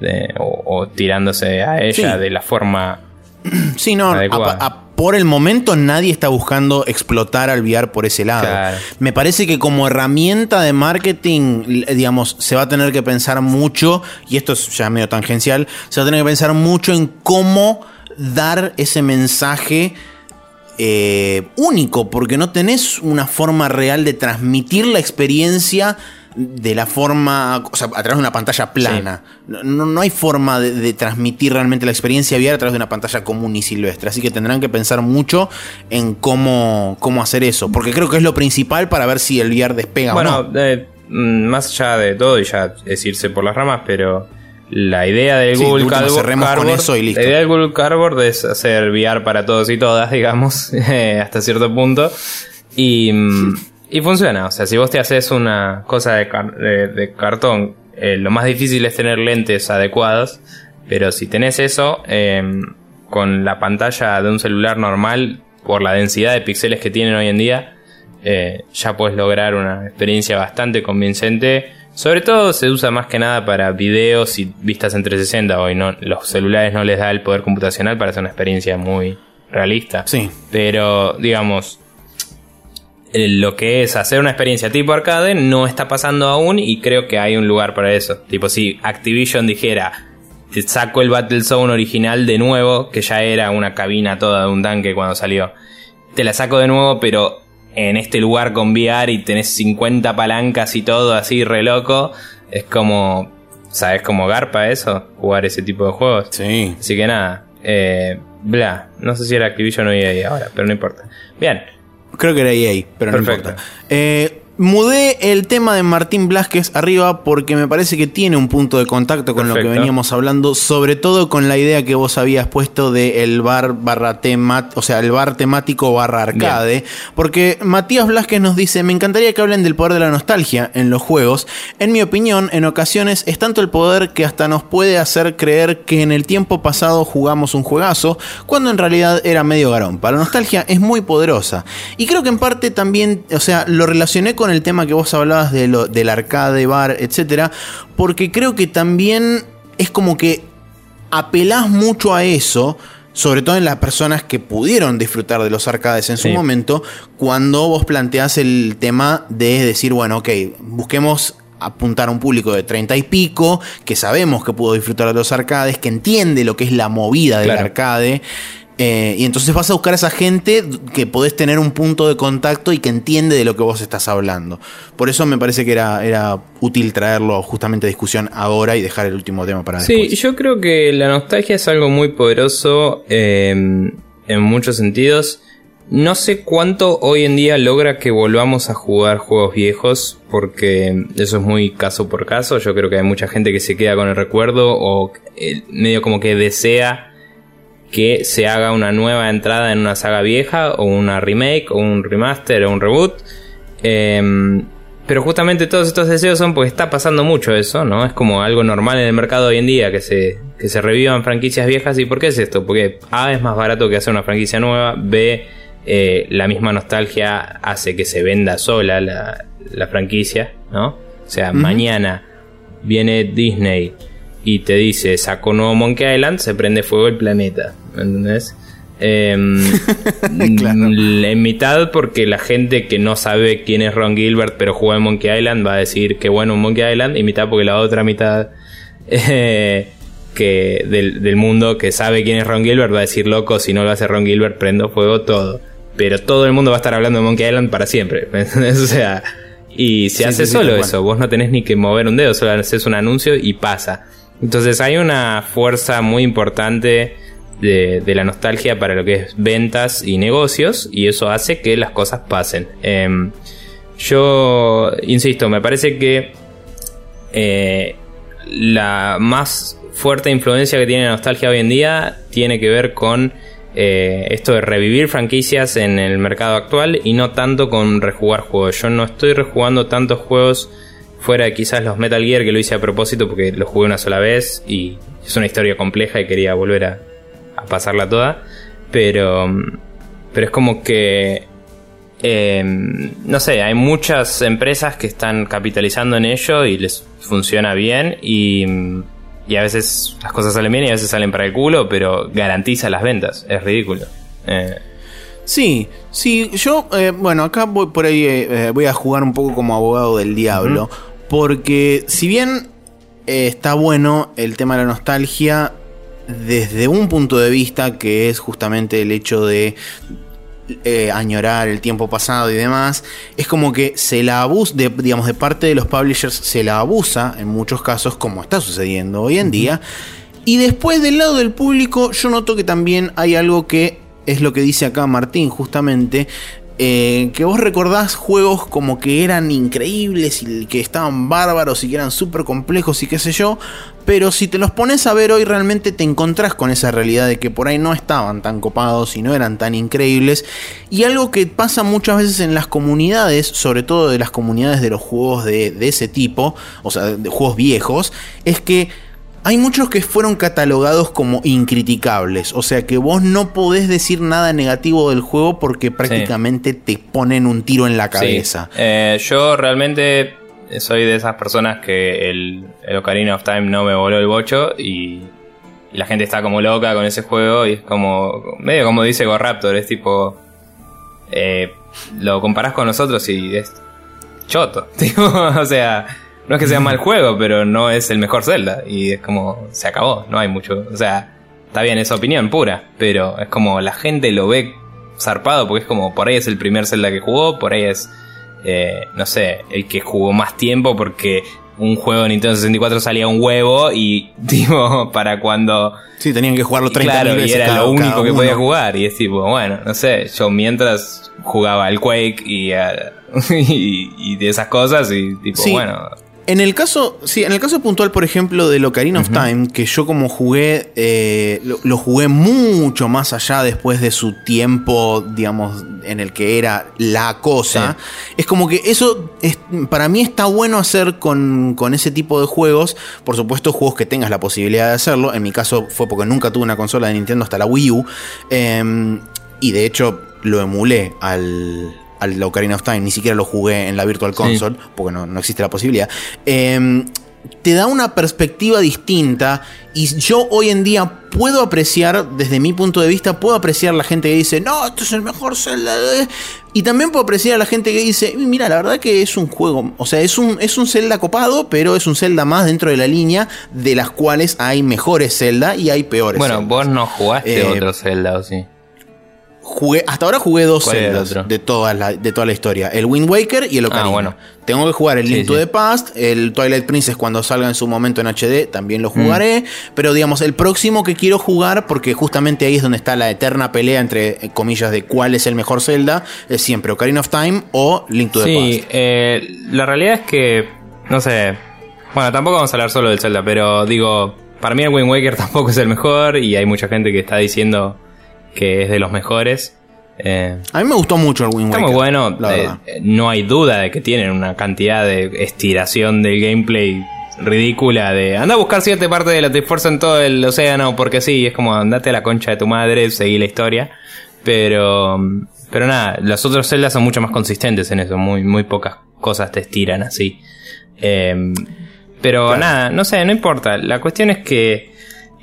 de- o, o tirándose a ella Sí. de la forma... Sí, no, Adecuada. a- a- por el momento nadie está buscando explotar al VR por ese lado. Claro. Me parece que como herramienta de marketing, digamos, se va a tener que pensar mucho, y esto es ya medio tangencial, se va a tener que pensar mucho en cómo dar ese mensaje eh, único, porque no tenés una forma real de transmitir la experiencia de la forma, o sea, a través de una pantalla plana. No, no- no hay forma de, de transmitir realmente la experiencia VR a través de una pantalla común y silvestre. Así que tendrán que pensar mucho en cómo, cómo hacer eso, porque creo que es lo principal para ver si el VR despega o Bueno, no. eh, mm, más allá de todo, y ya es irse por las ramas, pero la idea del Sí, Google Cardboard, cerremos con Cardboard- eso y listo. la idea del Google Cardboard es hacer VR para todos y todas, digamos, eh, hasta cierto punto. Y, mm, Y funciona, o sea, si vos te haces una cosa de, de, cartón, eh, lo más difícil es tener lentes adecuadas, pero si tenés eso, em, con la pantalla de un celular normal, por la densidad de píxeles que tienen hoy en día, eh, ya puedes lograr una experiencia bastante convincente. Sobre todo se usa más que nada para videos y vistas en 360. Hoy no, los celulares no les da el poder computacional para hacer una experiencia muy realista. Sí. Pero, digamos, lo que es hacer una experiencia tipo arcade no está pasando aún y creo que hay un lugar para eso. Tipo, si Activision dijera, te saco el Battlezone original de nuevo, que ya era una cabina toda de un tanque cuando salió. Te la saco de nuevo, pero en este lugar con VR y tenés 50 palancas y todo así re loco. Es como, ¿sabes cómo garpa eso? Jugar ese tipo de juegos. Sí. Así que nada, eh, bla. No sé si era Activision o EA ahora, pero no importa. Bien. Creo que era EA, pero no importa. Eh, Mudé el tema de Martín Blasquez arriba porque me parece que tiene un punto de contacto con lo que veníamos hablando, sobre todo con la idea que vos habías puesto de el bar barra tema, o sea, el bar temático barra arcade, porque Matías Blasquez nos dice, me encantaría que hablen del poder de la nostalgia en los juegos. En mi opinión, en ocasiones es tanto el poder que hasta nos puede hacer creer que en el tiempo pasado jugamos un juegazo, cuando en realidad era medio garompa. La nostalgia es muy poderosa. Y creo que en parte también, o sea, lo relacioné con con el tema que vos hablabas de lo, del arcade, bar, etcétera, porque creo que también es como que apelás mucho a eso sobre todo en las personas que pudieron disfrutar de los arcades en su momento, cuando vos planteás el tema de decir, bueno, ok, busquemos apuntar a un público de 30 y pico, que sabemos que pudo disfrutar de los arcades, que entiende lo que es la movida del arcade. Eh, y entonces vas a buscar a esa gente que podés tener un punto de contacto y que entiende de lo que vos estás hablando. Por eso me parece que era, era útil traerlo justamente a discusión ahora y dejar el último tema para después. Sí, yo creo que la nostalgia es algo muy poderoso em, en muchos sentidos. No sé cuánto hoy en día logra que volvamos a jugar juegos viejos, porque eso es muy caso por caso. Yo creo que hay mucha gente que se queda con el recuerdo o eh, medio como que desea que se haga una nueva entrada en una saga vieja o una remake o un remaster o un reboot. Em, pero justamente todos estos deseos son porque está pasando mucho eso, ¿no? Es como algo normal en el mercado hoy en día que se, que se revivan franquicias viejas. ¿Y por qué es esto? Porque A es más barato que hacer una franquicia nueva, B eh, la misma nostalgia hace que se venda sola la, la franquicia, ¿no? O sea, mañana viene Disney y te dice saco nuevo Monkey Island, se prende fuego el planeta. ¿Entendés? Em, en mitad porque la gente que no sabe quién es Ron Gilbert pero juega en Monkey Island va a decir que bueno un Monkey Island y mitad porque la otra mitad eh, que del, mundo que sabe quién es Ron Gilbert va a decir loco si no lo hace Ron Gilbert prendo fuego todo pero todo el mundo va a estar hablando de Monkey Island para siempre o sea y se hace solo eso vos no tenés ni que mover un dedo solo haces un anuncio y pasa entonces hay una fuerza muy importante de, la nostalgia para lo que es ventas y negocios y eso hace que las cosas pasen. Em, yo insisto, me parece que eh, la más fuerte influencia que tiene la nostalgia hoy en día tiene que ver con eh, esto de revivir franquicias en el mercado actual y no tanto con rejugar juegos. Yo no estoy rejugando tantos juegos fuera de quizás los Metal Gear que lo hice a propósito porque los jugué una sola vez y es una historia compleja y quería volver a, pasarla toda. Pero, pero es como que, em, no sé, hay muchas empresas que están capitalizando en ello y les funciona bien y, y a veces las cosas salen bien y a veces salen para el culo, pero garantiza las ventas. Es ridículo. Eh, Sí, sí, yo, eh, bueno, acá voy por ahí, eh, voy a jugar un poco como abogado del diablo, porque si bien está bueno el tema de la nostalgia, desde un punto de vista que es justamente el hecho de eh, añorar el tiempo pasado y demás, es como que se la abusa, de, digamos, de parte de los publishers se la abusa en muchos casos, como está sucediendo hoy en día. Y después del lado del público, yo noto que también hay algo que es lo que dice acá Martín, justamente, eh, que vos recordás juegos como que eran increíbles y que estaban bárbaros y que eran súper complejos y qué sé yo, pero si te los pones a ver hoy realmente te encontrás con esa realidad de que por ahí no estaban tan copados y no eran tan increíbles. Y algo que pasa muchas veces en las comunidades, sobre todo de las comunidades de los juegos de, de ese tipo, o sea, de juegos viejos, es que hay muchos que fueron catalogados como incriticables. O sea que vos no podés decir nada negativo del juego porque prácticamente te ponen un tiro en la cabeza. Eh, yo realmente soy de esas personas que el, Ocarina of Time no me voló el bocho y, la gente está como loca con ese juego y es como, medio como dice Gorraptor, es tipo, eh, lo comparás con nosotros y es choto. o sea, no es que sea mal juego, pero no es el mejor Zelda. Y es como, se acabó, no hay mucho. O sea, está bien, es opinión pura, pero es como la gente lo ve zarpado porque es como, por ahí es el primer Zelda que jugó, por ahí es, eh, no sé, el que jugó más tiempo porque un juego de Nintendo 64 salía un huevo y, tipo, para cuando... Sí, tenían que jugarlo 30 claro, y era lo único que podía jugar. Y es tipo, bueno, no sé, yo mientras jugaba el Quake y, y, de esas cosas y tipo, bueno... En el caso, sí, en el caso puntual, por ejemplo, de Ocarina of Time, que yo como jugué, eh, lo, jugué mucho más allá después de su tiempo, digamos, en el que era la cosa. Es como que eso, es, para mí está bueno hacer con, con, ese tipo de juegos. Por supuesto, juegos que tengas la posibilidad de hacerlo. En mi caso fue porque nunca tuve una consola de Nintendo hasta la Wii U. Em, y de hecho lo emulé al, al Ocarina of Time, ni siquiera lo jugué en la Virtual Console, porque no, existe la posibilidad. Em, te da una perspectiva distinta y yo hoy en día puedo apreciar, desde mi punto de vista, puedo apreciar la gente que dice, no, esto es el mejor Zelda. Y también puedo apreciar a la gente que dice, mira, la verdad que es un juego, o sea, es un, es un Zelda copado, pero es un Zelda más dentro de la línea de las cuales hay mejores Zelda y hay peores. Bueno, vos no jugaste eh, otro Zelda, ¿o sí? Hasta ahora jugué dos Zeldas de toda, la, de toda la historia. El Wind Waker y el Ocarina. Ah, bueno. Tengo que jugar el Link to the Past, el Twilight Princess cuando salga en su momento en HD, también lo jugaré. Mm. Pero digamos, el próximo que quiero jugar, porque justamente ahí es donde está la eterna pelea entre eh, comillas de cuál es el mejor Zelda, es siempre Ocarina of Time o Link to the Past. Eh, la realidad es que, no sé, bueno, tampoco vamos a hablar solo del Zelda, pero digo, para mí el Wind Waker tampoco es el mejor y hay mucha gente que está diciendo que es de los mejores. Eh, a mí me gustó mucho el Wind Waker. Está muy bueno. Eh, no hay duda de que tienen una cantidad de estiración del gameplay ridícula de anda a buscar siete partes de la Trifuerza en todo el océano porque sí, es como andate a la concha de tu madre, seguí la historia. Pero pero nada, las otras celdas son mucho más consistentes en eso, muy muy pocas cosas te estiran así. Em, pero nada, no sé, no importa. La cuestión es que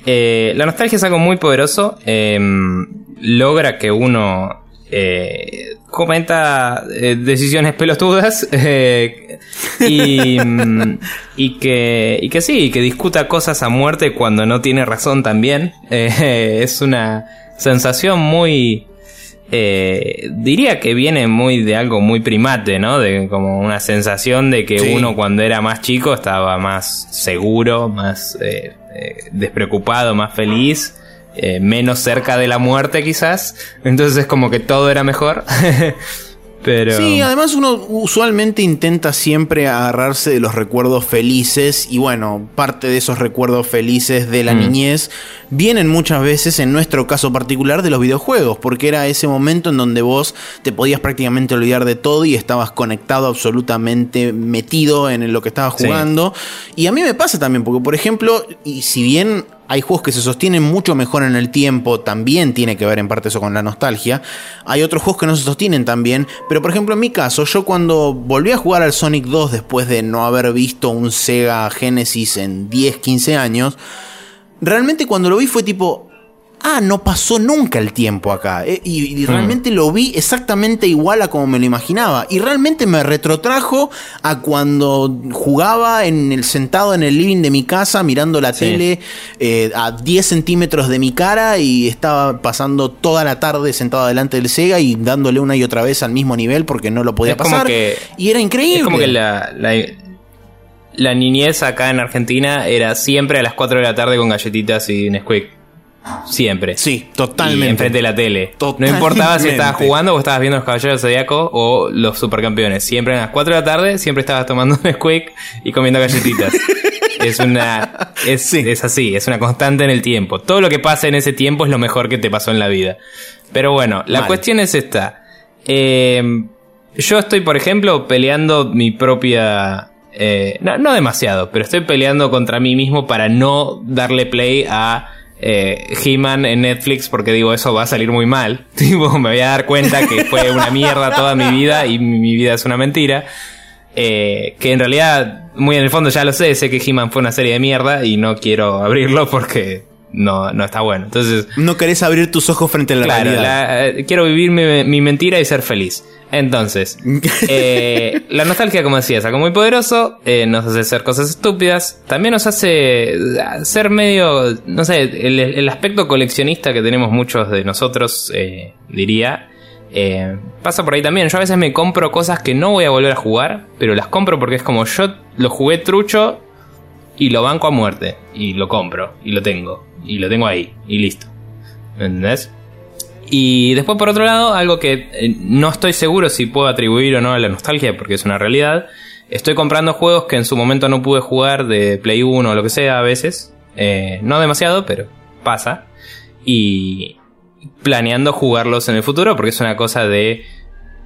eh, la nostalgia es algo muy poderoso. Em, logra que uno eh, comenta eh, decisiones pelotudas y, y, que, y que sí, que discuta cosas a muerte cuando no tiene razón también. es una sensación muy... diría que viene muy de algo muy primate, ¿no? De como una sensación de que uno cuando era más chico estaba más seguro, más eh, despreocupado, más feliz, eh, menos cerca de la muerte quizás. Entonces es como que todo era mejor. Pero... Sí, además uno usualmente intenta siempre agarrarse de los recuerdos felices y bueno, parte de esos recuerdos felices de la mm. niñez vienen muchas veces, en nuestro caso particular, de los videojuegos, porque era ese momento en donde vos te podías prácticamente olvidar de todo y estabas conectado absolutamente metido en lo que estabas jugando. Y a mí me pasa también, porque por ejemplo, y si bien hay juegos que se sostienen mucho mejor en el tiempo, también tiene que ver en parte eso con la nostalgia. Hay otros juegos que no se sostienen tan bien, pero por ejemplo en mi caso, yo cuando volví a jugar al Sonic 2 después de no haber visto un Sega Genesis en 10, 15 años, realmente cuando lo vi fue tipo, ah, no pasó nunca el tiempo acá. Eh, y, realmente lo vi exactamente igual a como me lo imaginaba. Y realmente me retrotrajo a cuando jugaba en el sentado en el living de mi casa, mirando la tele eh, a 10 centímetros de mi cara y estaba pasando toda la tarde sentado delante del Sega y dándole una y otra vez al mismo nivel porque no lo podía pasar. y era increíble. Es como que la, la niñez acá en Argentina era siempre a las 4 de la tarde con galletitas y Nesquik. Siempre. Sí, Y totalmente. enfrente de la tele. Totalmente. No importaba si estabas jugando o estabas viendo los Caballeros Zodíaco o los Supercampeones. Siempre a las 4 de la tarde, siempre estabas tomando un Squeak y comiendo galletitas. es una. Es, Sí. es así, es una constante en el tiempo. Todo lo que pasa en ese tiempo es lo mejor que te pasó en la vida. Pero bueno, la Mal. cuestión es esta. Eh, yo estoy, por ejemplo, peleando mi propia. eh, no, no demasiado, pero estoy peleando contra mí mismo para no darle play a eh, He-Man en Netflix porque digo, eso va a salir muy mal. Tipo, me voy a dar cuenta que fue una mierda toda mi vida y mi, vida es una mentira. Eh, que en realidad, muy en el fondo ya lo sé, sé que He-Man fue una serie de mierda y no quiero abrirlo porque no, no está bueno. Entonces, No querés abrir tus ojos frente a la Claro, realidad. la- eh, quiero vivir mi, mi mentira y ser feliz. Entonces, eh, la nostalgia, como decía, es algo muy poderoso, eh, nos hace hacer cosas estúpidas, también nos hace eh, ser medio, no sé, el, el aspecto coleccionista que tenemos muchos de nosotros, eh, diría, pasa por ahí también. Yo a veces me compro cosas que no voy a volver a jugar, pero las compro porque es como yo lo jugué trucho y lo banco a muerte, y lo compro, y lo tengo, y lo tengo ahí, y listo. ¿Entendés? Y después, por otro lado, algo que eh, no estoy seguro si puedo atribuir o no a la nostalgia, porque es una realidad. Estoy comprando juegos que en su momento no pude jugar de Play 1 o lo que sea a veces. Eh, no demasiado, pero pasa. Y planeando jugarlos en el futuro, porque es una cosa de...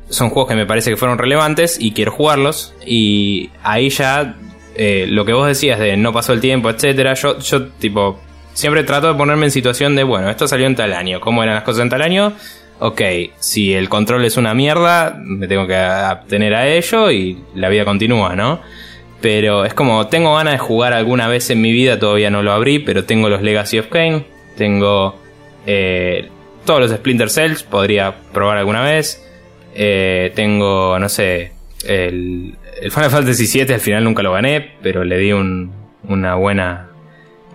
Son juegos que me parece que fueron relevantes y quiero jugarlos. Y ahí ya eh, lo que vos decías de no pasó el tiempo, etcétera, yo, yo tipo siempre trato de ponerme en situación de, bueno, esto salió en tal año, ¿cómo eran las cosas en tal año? Ok, si el control es una mierda, me tengo que abstener a ello y la vida continúa, ¿no? Pero es como, tengo ganas de jugar alguna vez en mi vida, todavía no lo abrí, pero tengo los Legacy of Kane, tengo eh, todos los Splinter Cells, podría probar alguna vez. Eh, tengo, no sé, el, el Final Fantasy VII al final nunca lo gané, pero le di un- una buena,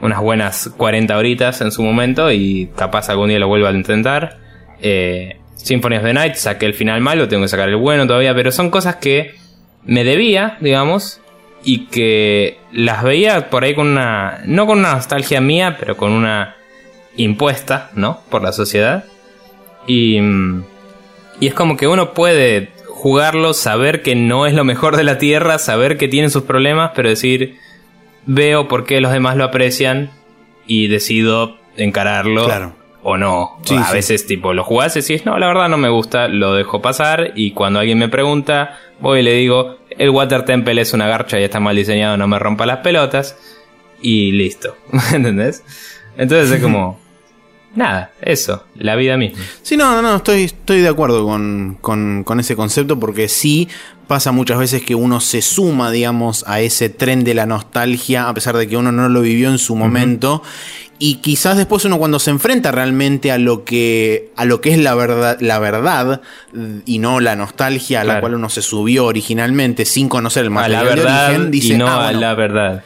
unas buenas 40 horitas en su momento y capaz algún día lo vuelva a intentar. Eh, Symphony of the Night, saqué el final malo, tengo que sacar el bueno todavía, pero son cosas que me debía, digamos, y que las veía por ahí con una, no con una nostalgia mía, pero con una impuesta, ¿no? Por la sociedad. Y, y es como que uno puede jugarlo, saber que no es lo mejor de la Tierra, saber que tiene sus problemas, pero decir, veo por qué los demás lo aprecian y decido encararlo Claro. o no. Sí, a sí. veces tipo lo jugás y decís, no, la verdad no me gusta, lo dejo pasar y cuando alguien me pregunta, voy y le digo, el Water Temple es una garcha y está mal diseñado, no me rompa las pelotas y listo. ¿Entendés? Entonces es como... Nada, eso, la vida misma. Sí, no, no, no, estoy, estoy de acuerdo con, con- con ese concepto porque sí pasa muchas veces que uno se suma, digamos, a ese tren de la nostalgia, a pesar de que uno no lo vivió en su momento. Y quizás después uno cuando se enfrenta realmente a lo que, a lo que es la verdad, la verdad, y no la nostalgia a la Claro. cual uno se subió originalmente sin conocer el A material la de verdad origen, dice, y no "Ah, a la verdad.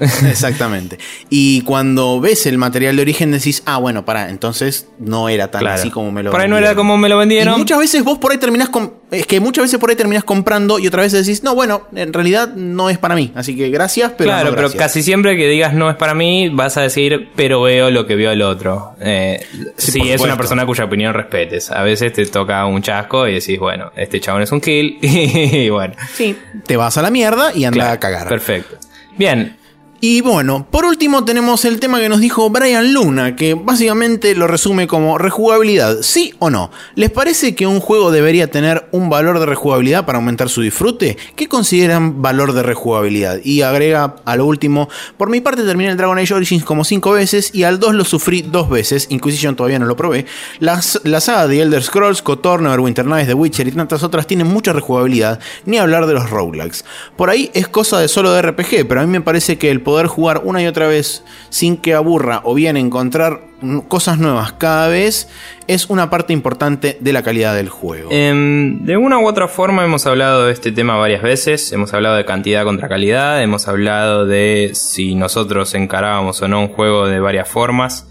Exactamente. Y cuando ves el material de origen decís, ah, bueno, pará, entonces no era tan Claro. así como me lo Por ahí no vendieron". era como me lo Y vendieron. muchas veces vos por ahí terminás con. Es que muchas veces por ahí terminás comprando y otra vez decís, no, bueno, en realidad no es para mí. Así que gracias, pero. claro, no pero gracias". casi siempre que digas no es para mí, vas a decir, pero veo lo que vio el otro. Eh, Sí, si es una persona cuya opinión respetes. A veces te toca un chasco y decís, bueno, este chabón es un kill. y bueno, Sí. Te vas a la mierda y anda claro, a cagar. Perfecto. Bien, Y bueno, por último tenemos el tema que nos dijo Brian Luna, que básicamente lo resume como rejugabilidad, sí o no. ¿Les parece que un juego debería tener un valor de rejugabilidad para aumentar su disfrute? ¿Qué consideran valor de rejugabilidad? Y agrega a lo último, por mi parte terminé el Dragon Age Origins como 5 veces y al 2 lo sufrí dos veces, Inquisition todavía no lo probé. Las, la saga de Elder Scrolls, KOTOR, Neverwinter Nights, The Witcher y tantas otras tienen mucha rejugabilidad, ni hablar de los roguelikes. Por ahí es cosa de solo de RPG, pero a mí me parece que el poder jugar una y otra vez sin que aburra o bien encontrar cosas nuevas cada vez es una parte importante de la calidad del juego. Em, de una u otra forma hemos hablado de este tema varias veces, hemos hablado de cantidad contra calidad, hemos hablado de si nosotros encarábamos o no un juego de varias formas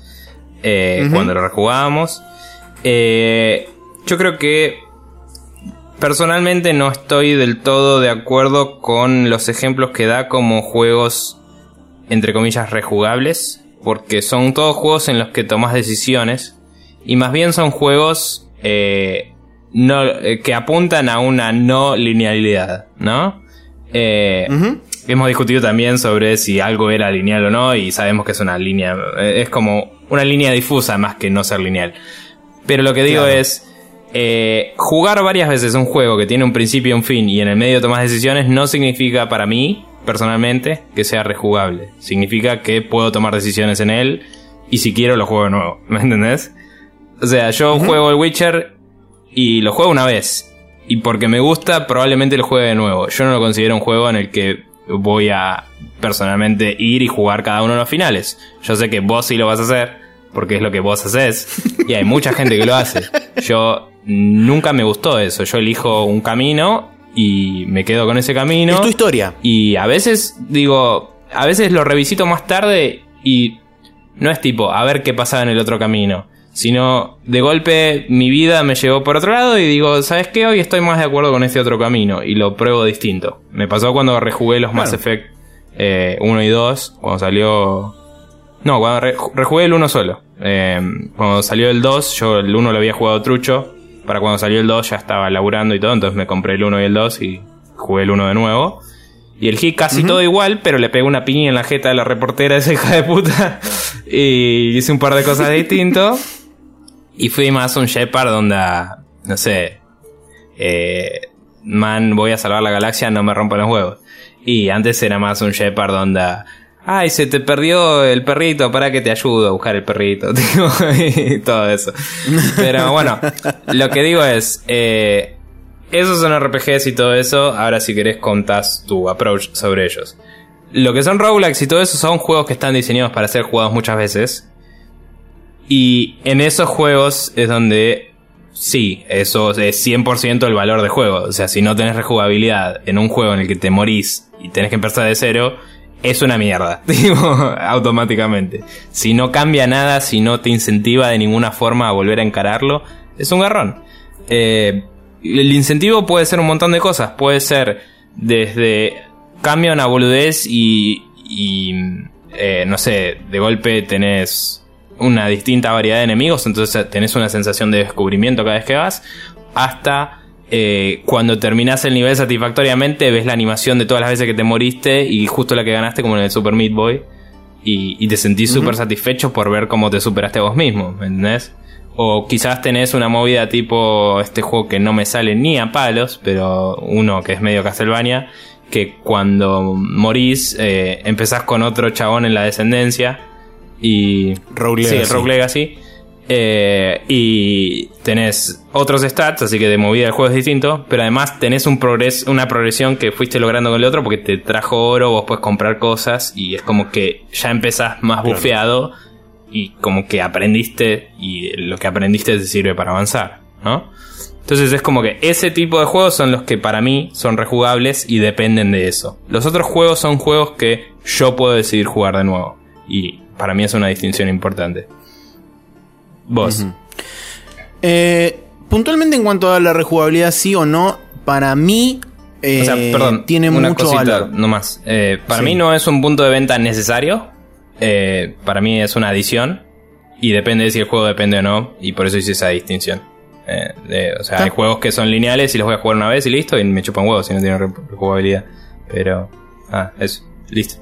eh, cuando lo rejugábamos. Eh, yo creo que personalmente no estoy del todo de acuerdo con los ejemplos que da como juegos entre comillas rejugables. porque son todos juegos en los que tomas decisiones y más bien son juegos eh, no, eh, que apuntan a una no linealidad, ¿no? Eh, hemos discutido también sobre si algo era lineal o no y sabemos que es una línea, eh, es como una línea difusa más que no ser lineal. Pero lo que digo es, eh, jugar varias veces un juego que tiene un principio y un fin y en el medio tomas decisiones no significa para mí, personalmente, que sea rejugable. Significa que puedo tomar decisiones en él y si quiero lo juego de nuevo. ¿Me entendés? O sea, yo juego el Witcher y lo juego una vez. Y porque me gusta, probablemente lo juegue de nuevo. Yo no lo considero un juego en el que voy a personalmente ir y jugar cada uno de los finales. Yo sé que vos sí lo vas a hacer, porque es lo que vos haces. Y hay mucha gente que lo hace. Yo nunca me gustó eso. Yo elijo un camino y me quedo con ese camino. Es tu historia. Y a veces digo, a veces lo revisito más tarde y no es tipo, a ver qué pasaba en el otro camino. Sino, de golpe, mi vida me llevó por otro lado y digo, ¿sabes qué? Hoy estoy más de acuerdo con este otro camino y lo pruebo distinto. Me pasó cuando rejugué los Mass Effect 1 eh, y 2, cuando salió... No, cuando re- rejugué el 1 solo. Eh, cuando salió el 2, yo el 1 lo había jugado trucho. Para cuando salió el 2 ya estaba laburando y todo, entonces me compré el 1 y el 2 y jugué el 1 de nuevo. Y elegí casi todo igual, pero le pegué una piña en la jeta de la reportera esa hija de puta. y hice un par de cosas distintos. Y fui más un Shepard donde, no sé, eh, man, voy a salvar la galaxia, no me rompan los huevos. Y antes era más un Shepard donde, ay, se te perdió el perrito, para que te ayudo a buscar el perrito, tipo, y todo eso. Pero bueno, lo que digo es, eh, esos son RPGs y todo eso, ahora si querés contás tu approach sobre ellos. Lo que son roguelikes y todo eso son juegos que están diseñados para ser jugados muchas veces. Y en esos juegos es donde sí, eso es 100% el valor de juego. O sea, si no tenés rejugabilidad en un juego en el que te morís y tenés que empezar de cero, es una mierda, digo, automáticamente. Si no cambia nada, si no te incentiva de ninguna forma a volver a encararlo, es un garrón. Eh, el incentivo puede ser un montón de cosas. Puede ser desde cambia una boludez y, y eh, no sé, de golpe tenés una distinta variedad de enemigos, entonces tenés una sensación de descubrimiento cada vez que vas, hasta eh, cuando terminás el nivel satisfactoriamente, ves la animación de todas las veces que te moriste y justo la que ganaste como en el Super Meat Boy, y, y te sentís súper satisfecho por ver cómo te superaste a vos mismo, ¿me entendés? O quizás tenés una movida tipo este juego que no me sale ni a palos, pero uno que es medio Castlevania, que cuando morís eh, empezás con otro chabón en la descendencia y... Rogue Sí, Legacy. el Rogue Legacy. Eh, y tenés otros stats, así que de movida del juego es distinto, pero además tenés un progres una progresión que fuiste logrando con el otro porque te trajo oro, vos puedes comprar cosas y es como que ya empezás más bufeado y como que aprendiste y lo que aprendiste te sirve para avanzar, ¿no? Entonces es como que ese tipo de juegos son los que para mí son rejugables y dependen de eso. Los otros juegos son juegos que yo puedo decidir jugar de nuevo. Y para mí es una distinción importante. Vos. Eh, puntualmente en cuanto a la rejugabilidad, sí o no, para mí eh, o sea, perdón, tiene una mucho cosita valor. nomás. Eh, para Sí. mí no es un punto de venta necesario. Eh, para mí es una adición. Y depende de si el juego depende o no. Y por eso hice esa distinción. Eh, de- o sea, Está. hay juegos que son lineales y los voy a jugar una vez y listo. Y me chupan huevos si no tienen re- rejugabilidad. Pero, ah, eso, listo.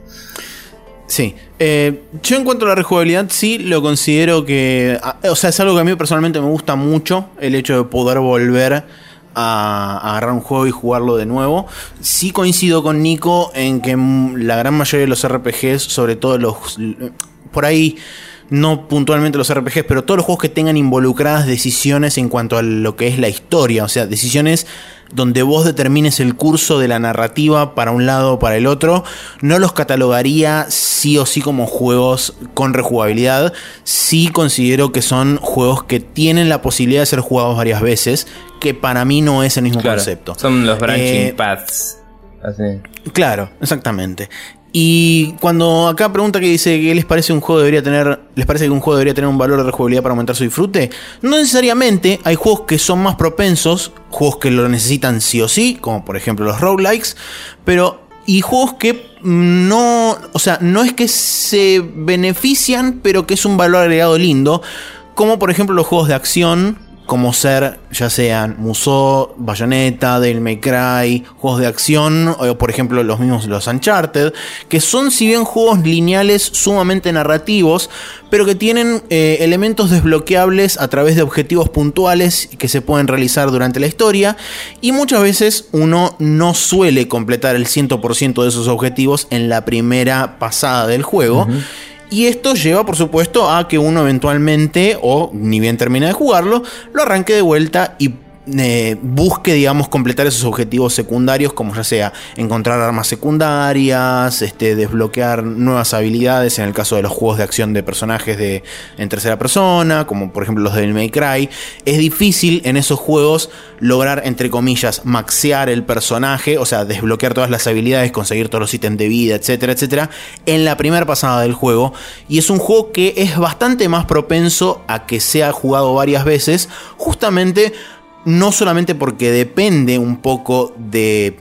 Sí. Eh, yo en cuanto a la rejugabilidad, sí lo considero que. a- O sea, es algo que a mí personalmente me gusta mucho. El hecho de poder volver a, agarrar un juego y jugarlo de nuevo. Sí coincido con Nico en que la gran mayoría de los RPGs, sobre todo los. Por ahí. No puntualmente los RPGs, pero todos los juegos que tengan involucradas decisiones en cuanto a lo que es la historia. O sea, decisiones donde vos determines el curso de la narrativa para un lado o para el otro, no los catalogaría sí o sí como juegos con rejugabilidad. Sí considero que son juegos que tienen la posibilidad de ser jugados varias veces, que para mí no es el mismo Claro, concepto. Son los branching Eh, paths. Así. Claro, exactamente. Y cuando acá pregunta que dice que les parece un juego debería tener, les parece que un juego debería tener un valor de rejugabilidad para aumentar su disfrute, no necesariamente. Hay juegos que son más propensos, juegos que lo necesitan sí o sí, como por ejemplo los roguelikes, pero y juegos que no, o sea, no es que se benefician, pero que es un valor agregado lindo, como por ejemplo los juegos de acción como ser ya sean Musou, Bayonetta, Devil May Cry, juegos de acción, o por ejemplo los mismos los Uncharted, que son si bien juegos lineales sumamente narrativos, pero que tienen eh, elementos desbloqueables a través de objetivos puntuales que se pueden realizar durante la historia, y muchas veces uno no suele completar el 100% de esos objetivos en la primera pasada del juego. Y esto lleva, por supuesto, a que uno eventualmente, o ni bien termina de jugarlo, lo arranque de vuelta y eh, busque, digamos, completar esos objetivos secundarios, como ya sea encontrar armas secundarias, este, desbloquear nuevas habilidades en el caso de los juegos de acción de personajes de, en tercera persona, como por ejemplo los de May Cry. Es difícil en esos juegos lograr, entre comillas, maxear el personaje, o sea, desbloquear todas las habilidades, conseguir todos los ítems de vida, etcétera, etcétera, en la primera pasada del juego. Y es un juego que es bastante más propenso a que sea jugado varias veces, justamente no solamente porque depende un poco de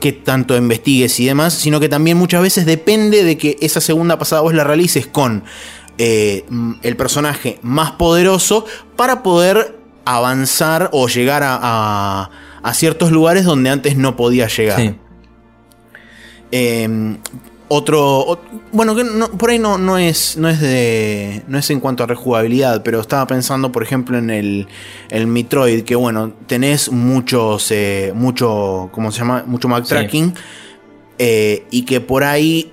qué tanto investigues y demás, sino que también muchas veces depende de que esa segunda pasada vos la realices con eh, el personaje más poderoso para poder avanzar o llegar a, a, ciertos lugares donde antes no podía llegar. Em, otro, bueno, que por ahí no, no, es, no es de. No es en cuanto a rejugabilidad, pero estaba pensando, por ejemplo, en el, el Metroid, que bueno, tenés muchos. Eh, mucho. ¿Cómo se llama? Mucho backtracking. Eh, y que por ahí.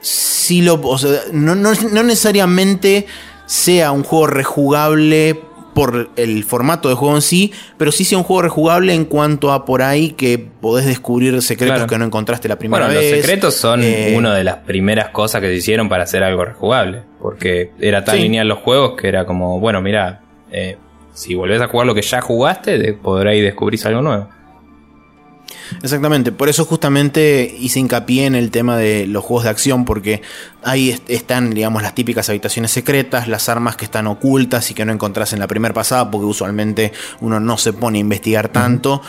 Sí lo. O sea, no, no, no necesariamente sea un juego rejugable por el formato de juego en sí, pero sí sea un juego rejugable en cuanto a por ahí que podés descubrir secretos que no encontraste la primera vez. Bueno, los secretos son eh, una de las primeras cosas que se hicieron para hacer algo rejugable, porque era tan lineal los juegos que era como, bueno, mira, eh, si volvés a jugar lo que ya jugaste, podrás descubrir algo nuevo. Exactamente, por eso justamente hice hincapié en el tema de los juegos de acción, porque ahí están, digamos, las típicas habitaciones secretas, las armas que están ocultas y que no encontrás en la primera pasada, porque usualmente uno no se pone a investigar tanto.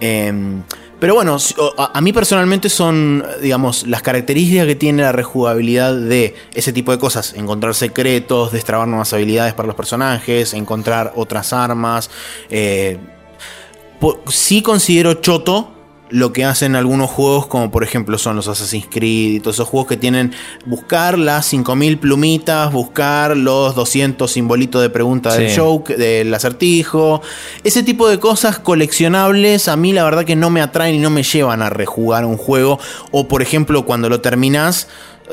Em, pero bueno, a, mí personalmente son, digamos, las características que tiene la rejugabilidad de ese tipo de cosas. Encontrar secretos, destrabar nuevas habilidades para los personajes, encontrar otras armas. Eh, sí considero choto lo que hacen algunos juegos, como por ejemplo son los Assassin's Creed y todos esos juegos que tienen buscar las 5000 plumitas, buscar los 200 simbolitos de pregunta del show, del acertijo. Ese tipo de cosas coleccionables a mí la verdad que no me atraen y no me llevan a rejugar un juego. O por ejemplo, cuando lo terminas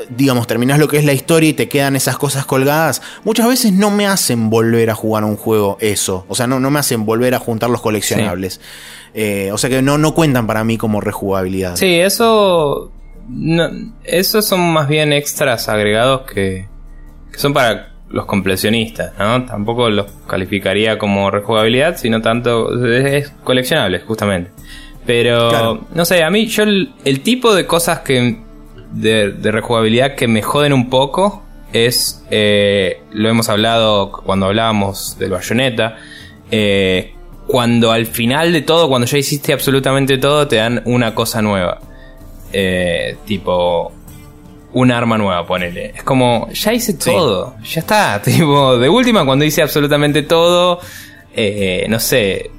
digamos, terminas lo que es la historia y te quedan esas cosas colgadas, muchas veces no me hacen volver a jugar un juego eso. O sea, no, no me hacen volver a juntar los coleccionables. Eh, o sea que no, no cuentan para mí como rejugabilidad. Sí, eso. No, esos son más bien extras agregados que, que son para los completionistas, ¿no? Tampoco los calificaría como rejugabilidad, sino tanto. Es, coleccionable, justamente. Pero, no sé, a mí, yo el, tipo de cosas que. De, de, rejugabilidad que me joden un poco es. Eh, lo hemos hablado cuando hablábamos del bayoneta. Eh, cuando al final de todo, cuando ya hiciste absolutamente todo, te dan una cosa nueva. Eh, tipo, un arma nueva, ponele. Es como, ya hice todo, ya está. Tipo, de última, cuando hice absolutamente todo, eh, no sé,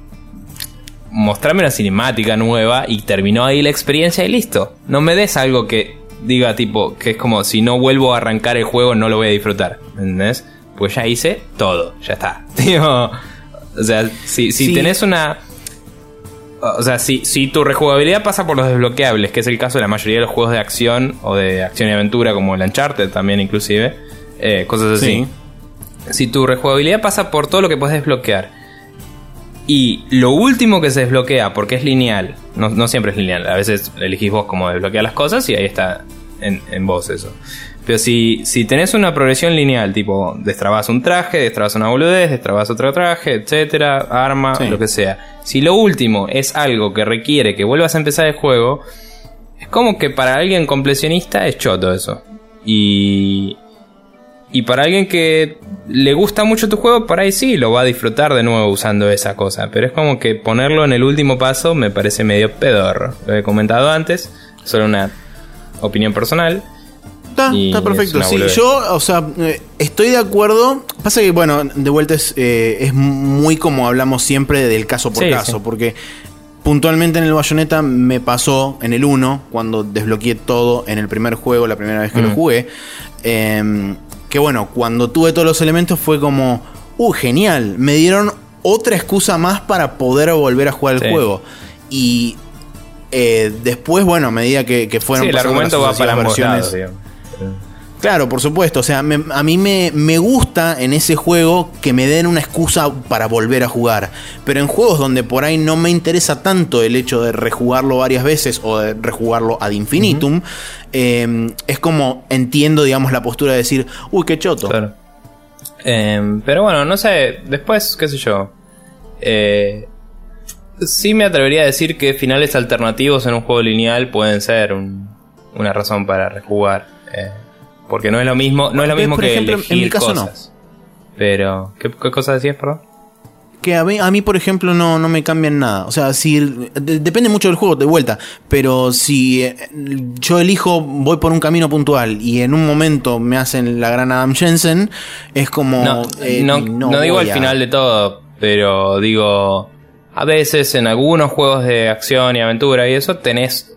mostrarme una cinemática nueva y terminó ahí la experiencia y listo. No me des algo que diga, tipo, que es como si no vuelvo a arrancar el juego, no lo voy a disfrutar. ¿Entendés? Pues ya hice todo, ya está. Tipo. O sea, si, si tenés una. O sea, si, si tu rejugabilidad pasa por los desbloqueables, que es el caso de la mayoría de los juegos de acción o de acción y aventura, como el Uncharted también inclusive, eh, cosas así. Si tu rejugabilidad pasa por todo lo que puedes desbloquear, y lo último que se desbloquea, porque es lineal, no, no siempre es lineal, a veces elegís vos cómo desbloquear las cosas y ahí está en, en vos eso. Pero si, si tenés una progresión lineal, tipo, destrabas un traje, destrabas una boludez, destrabas otro traje, etcétera, arma, lo que sea. Si lo último es algo que requiere que vuelvas a empezar el juego, es como que para alguien completionista es choto eso. Y. Y para alguien que le gusta mucho tu juego, por ahí sí lo va a disfrutar de nuevo usando esa cosa. Pero es como que ponerlo en el último paso me parece medio pedorro. Lo he comentado antes, solo una opinión personal. Está, perfecto. Sí, boludez. yo, o sea, eh, estoy de acuerdo. Pasa que, bueno, de vuelta es, eh, es muy como hablamos siempre del caso por Sí, caso, sí. porque puntualmente en el Bayonetta me pasó en el 1, cuando desbloqueé todo en el primer juego, la primera vez que lo Mm. jugué, eh, que bueno, cuando tuve todos los elementos fue como, uh, genial, me dieron otra excusa más para poder volver a jugar el Sí. juego. Y eh, después, bueno, a medida que, que fueron Sí, el pasando las argumento va para sucesivas ambos versiones- lados. Claro, por supuesto. O sea, me- a mí me, me gusta en ese juego que me den una excusa para volver a jugar. Pero en juegos donde por ahí no me interesa tanto el hecho de rejugarlo varias veces o de rejugarlo ad infinitum, eh, es como entiendo, digamos, la postura de decir, uy, qué choto. Claro. Eh, pero bueno, no sé, después, qué sé yo. Eh, sí me atrevería a decir que finales alternativos en un juego lineal pueden ser un- una razón para rejugar. Eh, porque no es lo mismo, no es lo Por mismo que ejemplo, en elegir mi caso no. cosas. Pero, ¿qué, qué cosa decías, perdón? Que a mí, a mí, por ejemplo, no, no me cambian nada. O sea, si de- depende mucho del juego, de vuelta. Pero si eh, yo elijo, voy por un camino puntual y en un momento me hacen la gran Adam Jensen, es como. No, eh, no, no digo al a- final de todo, pero digo, a veces en algunos juegos de acción y aventura y eso tenés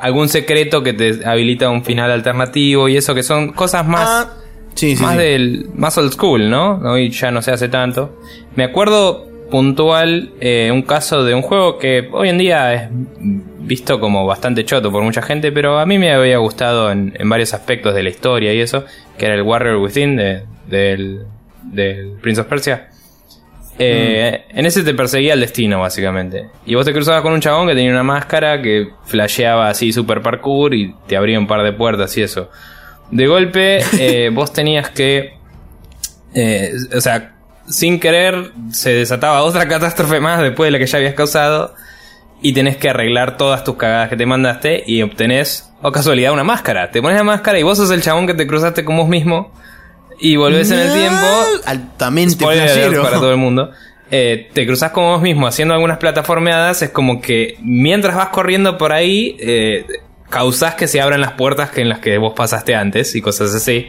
algún secreto que te habilita un final alternativo y eso que son cosas más, Ah, sí, sí, más sí. del, más old school, ¿no? Hoy ya no se hace tanto. Me acuerdo puntual eh, un caso de un juego que hoy en día es visto como bastante choto por mucha gente, pero a mí me había gustado en, en varios aspectos de la historia y eso, que era el Warrior Within de- del, del Prince of Persia. Eh, En ese te perseguía el destino, básicamente. Y vos te cruzabas con un chabón que tenía una máscara que flasheaba así super parkour y te abría un par de puertas y eso. De golpe, eh, vos tenías que. eh, o sea, sin querer, se desataba otra catástrofe más después de la que ya habías causado. Y tenés que arreglar todas tus cagadas que te mandaste y obtenés, o casualidad, una máscara. Te pones la máscara y vos sos el chabón que te cruzaste con vos mismo. Y volvés en el tiempo Altamente Spoiler para todo el mundo. Eh, te cruzas con vos mismo haciendo algunas plataformeadas. Es como que mientras vas corriendo por ahí, eh, causás que se abran las puertas que en las que vos pasaste antes y cosas así.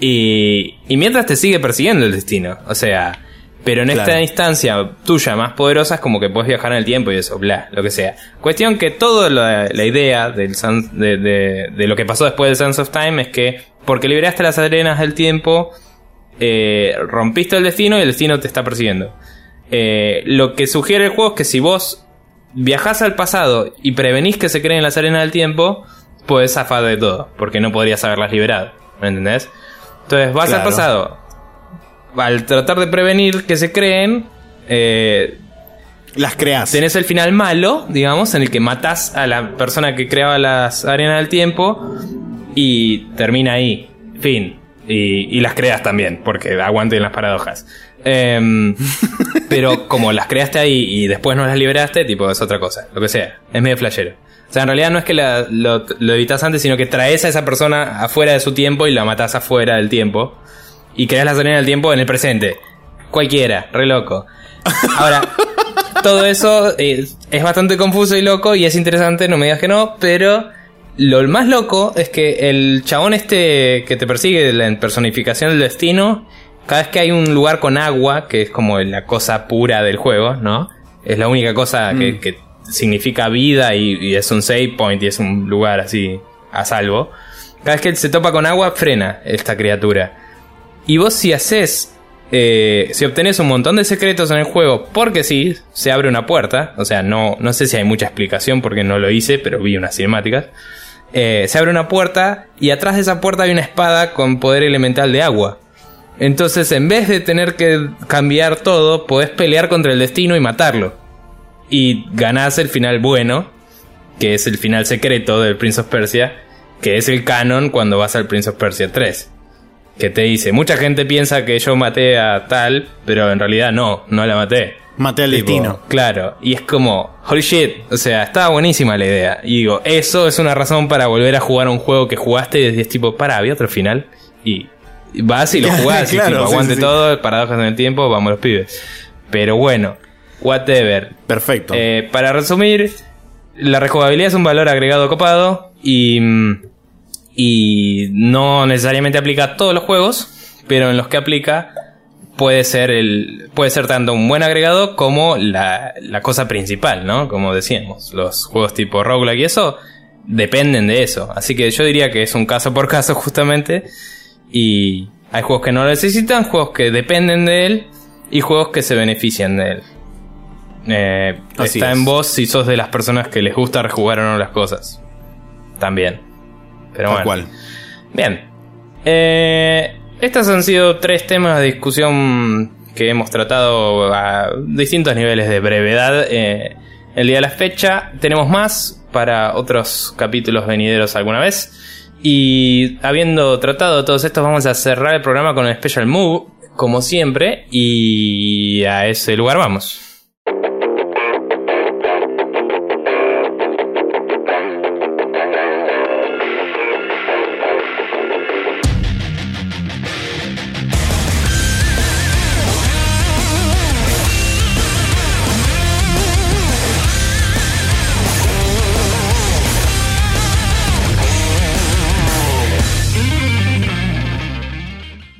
Y, y mientras te sigue persiguiendo el destino. O sea, pero en esta instancia tuya más poderosa es como que puedes viajar en el tiempo y eso, bla, lo que sea. Cuestión que toda la, la idea del Sans- de, de- de lo que pasó después de Sands of Time es que porque liberaste las arenas del tiempo, eh, rompiste el destino y el destino te está persiguiendo. Eh, lo que sugiere el juego es que si vos viajás al pasado y prevenís que se creen las arenas del tiempo, puedes zafar de todo, porque no podrías haberlas liberado. ¿Me entendés? Entonces vas al pasado. Al tratar de prevenir que se creen, eh, Las creas. tenés el final malo, digamos, en el que matás a la persona que creaba las arenas del tiempo y termina ahí. Fin. Y, y las creas también, porque aguanten las paradojas. Em, pero como las creaste ahí y después no las liberaste, tipo, es otra cosa, lo que sea. Es medio flashero. O sea, en realidad no es que la- lo, lo evitas antes, sino que traes a esa persona afuera de su tiempo y la matás afuera del tiempo. Y creas las arenas del tiempo en el presente. Cualquiera, re loco. Ahora, todo eso eh, es bastante confuso y loco y es interesante, no me digas que no, pero lo más loco es que el chabón este que te persigue, la personificación del destino, cada vez que hay un lugar con agua, que es como la cosa pura del juego, ¿no? Es la única cosa que, que significa vida y, y es un save point y es un lugar así a salvo. Cada vez que se topa con agua, frena esta criatura. Y vos si haces, eh, si obtenés un montón de secretos en el juego, porque sí, se abre una puerta, o sea, no, no sé si hay mucha explicación porque no lo hice, pero vi unas cinemáticas. Eh, se abre una puerta y atrás de esa puerta hay una espada con poder elemental de agua. Entonces, en vez de tener que cambiar todo, podés pelear contra el destino y matarlo. Y ganás el final bueno, que es el final secreto del Prince of Persia, que es el canon cuando vas al Prince of Persia 3 que te dice, mucha gente piensa que yo maté a tal, pero en realidad no, no la maté. Maté al Tipo, destino. Claro, y es como, holy shit, o sea, estaba buenísima la idea. Y digo, eso es una razón para volver a jugar a un juego que jugaste y es tipo, para, había otro final. Y y vas y lo jugás, y Claro, tipo, sí, aguante sí, sí. todo, paradojas en el tiempo, vamos los pibes. Pero bueno, whatever. Perfecto. Eh, para resumir, la rejugabilidad es un valor agregado copado y mm, y no necesariamente aplica a todos los juegos, pero en los que aplica puede ser el puede ser tanto un buen agregado como la, la cosa principal, ¿no? Como decíamos, los juegos tipo roguelike y eso dependen de eso. Así que yo diría que es un caso por caso justamente y hay juegos que no lo necesitan, juegos que dependen de él y juegos que se benefician de él. Eh, está es. en vos si sos de las personas que les gusta rejugar o no las cosas. También. Pero bueno. cual. Bien. Eh, estos han sido tres temas de discusión que hemos tratado a distintos niveles de brevedad. eh, el día de la fecha tenemos más para otros capítulos venideros alguna vez. Y habiendo tratado todos estos, vamos a cerrar el programa con un Special Move, como siempre. Y a ese lugar vamos.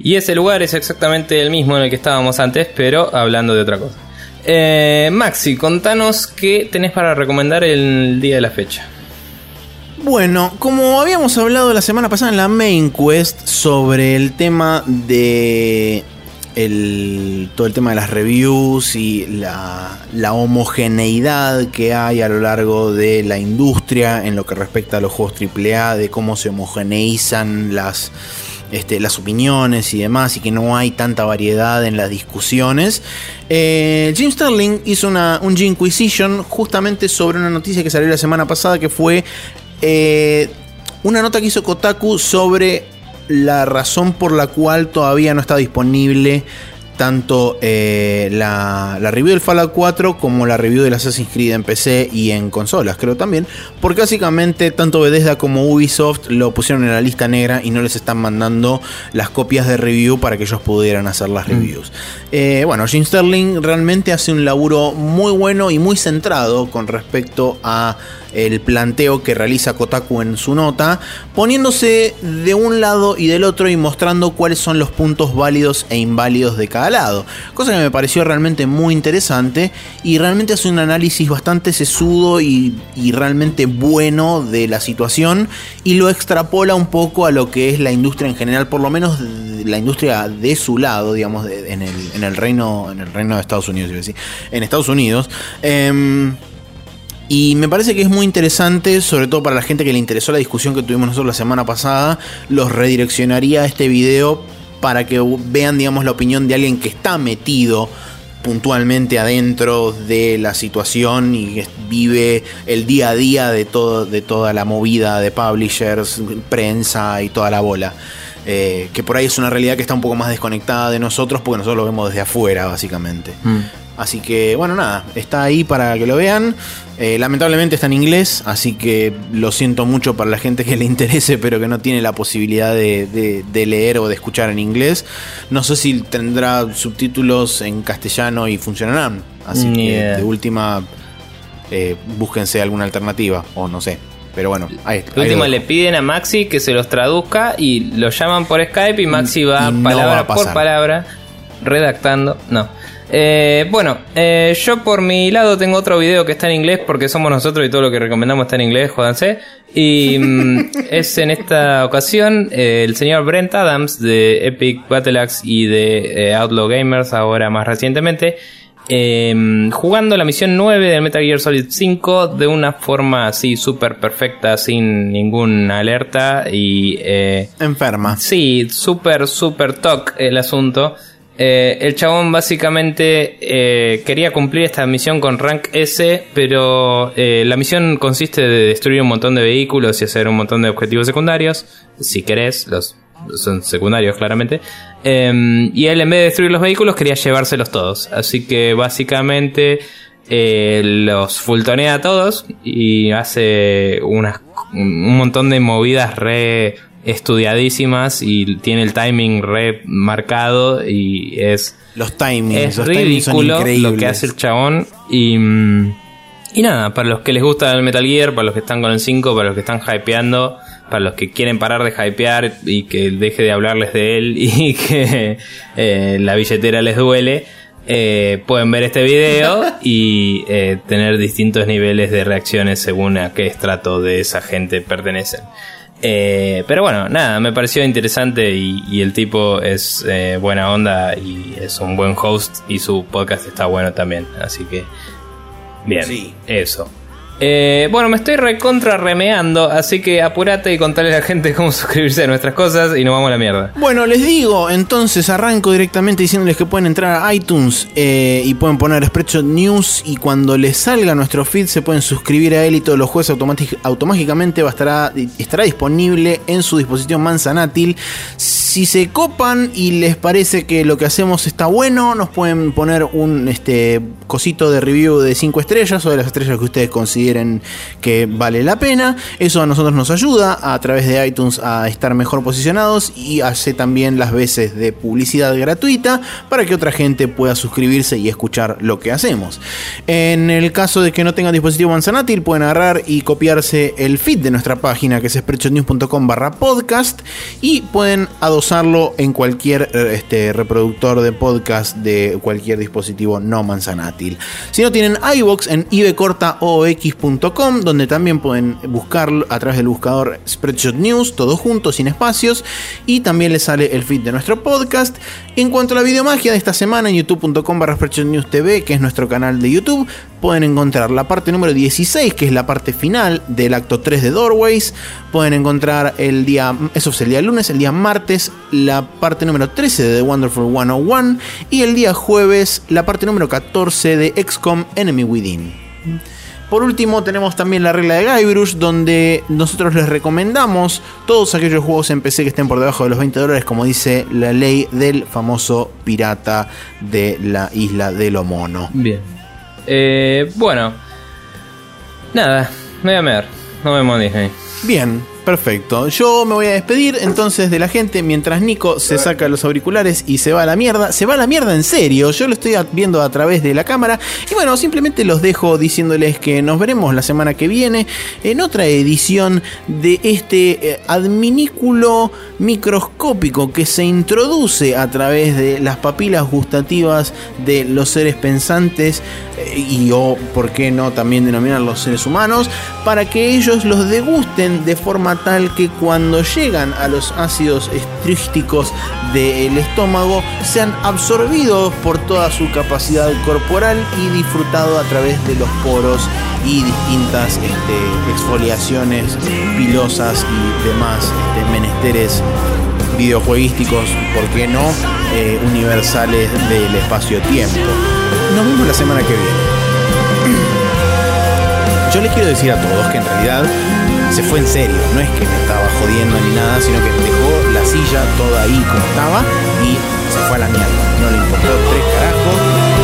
Y ese lugar es exactamente el mismo en el que estábamos antes, pero hablando de otra cosa. Eh, Maxi, contanos qué tenés para recomendar el día de la fecha. Bueno, como habíamos hablado la semana pasada en la Main Quest sobre el tema de el, todo el tema de las reviews y la, la homogeneidad que hay a lo largo de la industria en lo que respecta a los juegos AAA, de cómo se homogeneizan las, este, las opiniones y demás, y que no hay tanta variedad en las discusiones. Eh, Jim Sterling hizo una, un Inquisition justamente sobre una noticia que salió la semana pasada que fue eh, una nota que hizo Kotaku sobre la razón por la cual todavía no está disponible tanto eh, la, la review del Fallout 4 como la review del Assassin's Creed en PC y en consolas, creo también, porque básicamente tanto Bethesda como Ubisoft lo pusieron en la lista negra y no les están mandando las copias de review para que ellos pudieran hacer las reviews. Eh, bueno, Jim Sterling realmente hace un laburo muy bueno y muy centrado con respecto a el planteo que realiza Kotaku en su nota, poniéndose de un lado y del otro y mostrando cuáles son los puntos válidos e inválidos de cada lado. Cosa que me pareció realmente muy interesante y realmente hace un análisis bastante sesudo y, realmente bueno de la situación y lo extrapola un poco a lo que es la industria en general, por lo menos la industria de su lado, digamos, en, el, en el reino en el reino de Estados Unidos, iba a decir, en Estados Unidos. Em, y me parece que es muy interesante, sobre todo para la gente que le interesó la discusión que tuvimos nosotros la semana pasada, los redireccionaría a este video para que vean, digamos, la opinión de alguien que está metido puntualmente adentro de la situación y vive el día a día de, todo, de toda la movida de publishers, prensa y toda la bola. Eh, que por ahí es una realidad que está un poco más desconectada de nosotros porque nosotros lo vemos desde afuera, básicamente. Así que, bueno, nada, está ahí para que lo vean. Eh, lamentablemente está en inglés, así que lo siento mucho para la gente que le interese, pero que no tiene la posibilidad de, de- de leer o de escuchar en inglés. No sé si tendrá subtítulos en castellano y funcionarán. Así que, de última, eh, búsquense alguna alternativa, o no sé. Pero bueno, ahí, última lo le piden a Maxi que se los traduzca y lo llaman por Skype y Maxi va Y no palabra va por palabra redactando. No. Eh, bueno, eh, yo por mi lado tengo otro video que está en inglés porque somos nosotros y todo lo que recomendamos está en inglés, jódanse. Y mm, es en esta ocasión eh, el señor Brent Adams de Epic Battle Axe y de eh, Outlaw Gamers, ahora más recientemente, eh, jugando la misión 9 del Metal Gear Solid 5 de una forma así súper perfecta, sin ninguna alerta y... eh, Enferma. Sí, súper, súper toc el asunto. Eh, el chabón básicamente eh, quería cumplir esta misión con rank S, pero eh, la misión consiste de destruir un montón de vehículos y hacer un montón de objetivos secundarios, si querés, los son secundarios claramente. Eh, y él en vez de destruir los vehículos quería llevárselos todos, así que básicamente los fultonea a todos y hace un montón de movidas re estudiadísimas y tiene el timing re marcado y es, Los timings. es los timings son ridículo lo que hace el chabón y, mm, y nada, para los que les gusta el Metal Gear, para los que están con el 5, para los que están hypeando, para los que quieren parar de hypear y que deje de hablarles de él y que eh, la billetera les duele, eh, pueden ver este video y eh, tener distintos niveles de reacciones según a qué estrato de esa gente pertenecen. Eh, pero bueno, nada, me pareció interesante y, el tipo es eh, buena onda y es un buen host y su podcast está bueno también. Así que, bien, Sí. eso. Eh, bueno, me estoy recontra remeando, así que apurate y contale a la gente cómo suscribirse a nuestras cosas y nos vamos a la mierda. Bueno, les digo, entonces arranco directamente diciéndoles que pueden entrar a iTunes eh, y pueden poner Spreadshot News y cuando les salga nuestro feed se pueden suscribir a él y todos los jueves automátic- automáticamente estará disponible en su dispositivo manzanátil. Si se copan y les parece que lo que hacemos está bueno, nos pueden poner un este cosito de review de 5 estrellas o de las estrellas que ustedes consideren que vale la pena. Eso a nosotros nos ayuda a través de iTunes a estar mejor posicionados y hace también las veces de publicidad gratuita para que otra gente pueda suscribirse y escuchar lo que hacemos. En el caso de que no tengan dispositivo manzanátil, pueden agarrar y copiarse el feed de nuestra página que es spreadshotnews.com barra podcast y pueden adosarlo en cualquier eh, este, reproductor de podcast de cualquier dispositivo no manzanátil. Si no tienen iBox en ibcortaox.com donde también pueden buscarlo a través del buscador Spreadshot News, todo junto, sin espacios, y también les sale el feed de nuestro podcast. En cuanto a la videomagia de esta semana en youtube.com barra Spreadshot News TV, que es nuestro canal de YouTube, pueden encontrar la parte número 16, que es la parte final del acto 3 de Doorways. Pueden encontrar el día, eso es el día lunes, el día martes, la parte número 13 de The Wonderful 101 y el día jueves, la parte número 14 de XCOM Enemy Within. Por último, tenemos también la regla de Guybrush, donde nosotros les recomendamos todos aquellos juegos en PC que estén por debajo de los 20 dólares, como dice la ley del famoso pirata de la isla de lo mono. Bien. Eh, bueno. Nada, me voy a mear. Nos vemos Disney. Bien, perfecto. Yo me voy a despedir entonces de la gente mientras Nico se saca los auriculares y se va a la mierda. Se va a la mierda en serio. Yo lo estoy viendo a través de la cámara. Y bueno, simplemente los dejo diciéndoles que nos veremos la semana que viene en otra edición de este eh, adminículo microscópico que se introduce a través de las papilas gustativas de los seres pensantes y o por qué no también denominar los seres humanos para que ellos los degusten de forma tal que cuando llegan a los ácidos estrísticos del estómago sean absorbidos por toda su capacidad corporal y disfrutado a través de los poros y distintas este, exfoliaciones pilosas y demás este, menesteres videojueguísticos, ¿por qué no? Eh, universales del espacio-tiempo. Nos vemos la semana que viene. Yo les quiero decir a todos que en realidad se fue en serio, no es que me estaba jodiendo ni nada, sino que dejó la silla toda ahí como estaba y se fue a la mierda. No le importó tres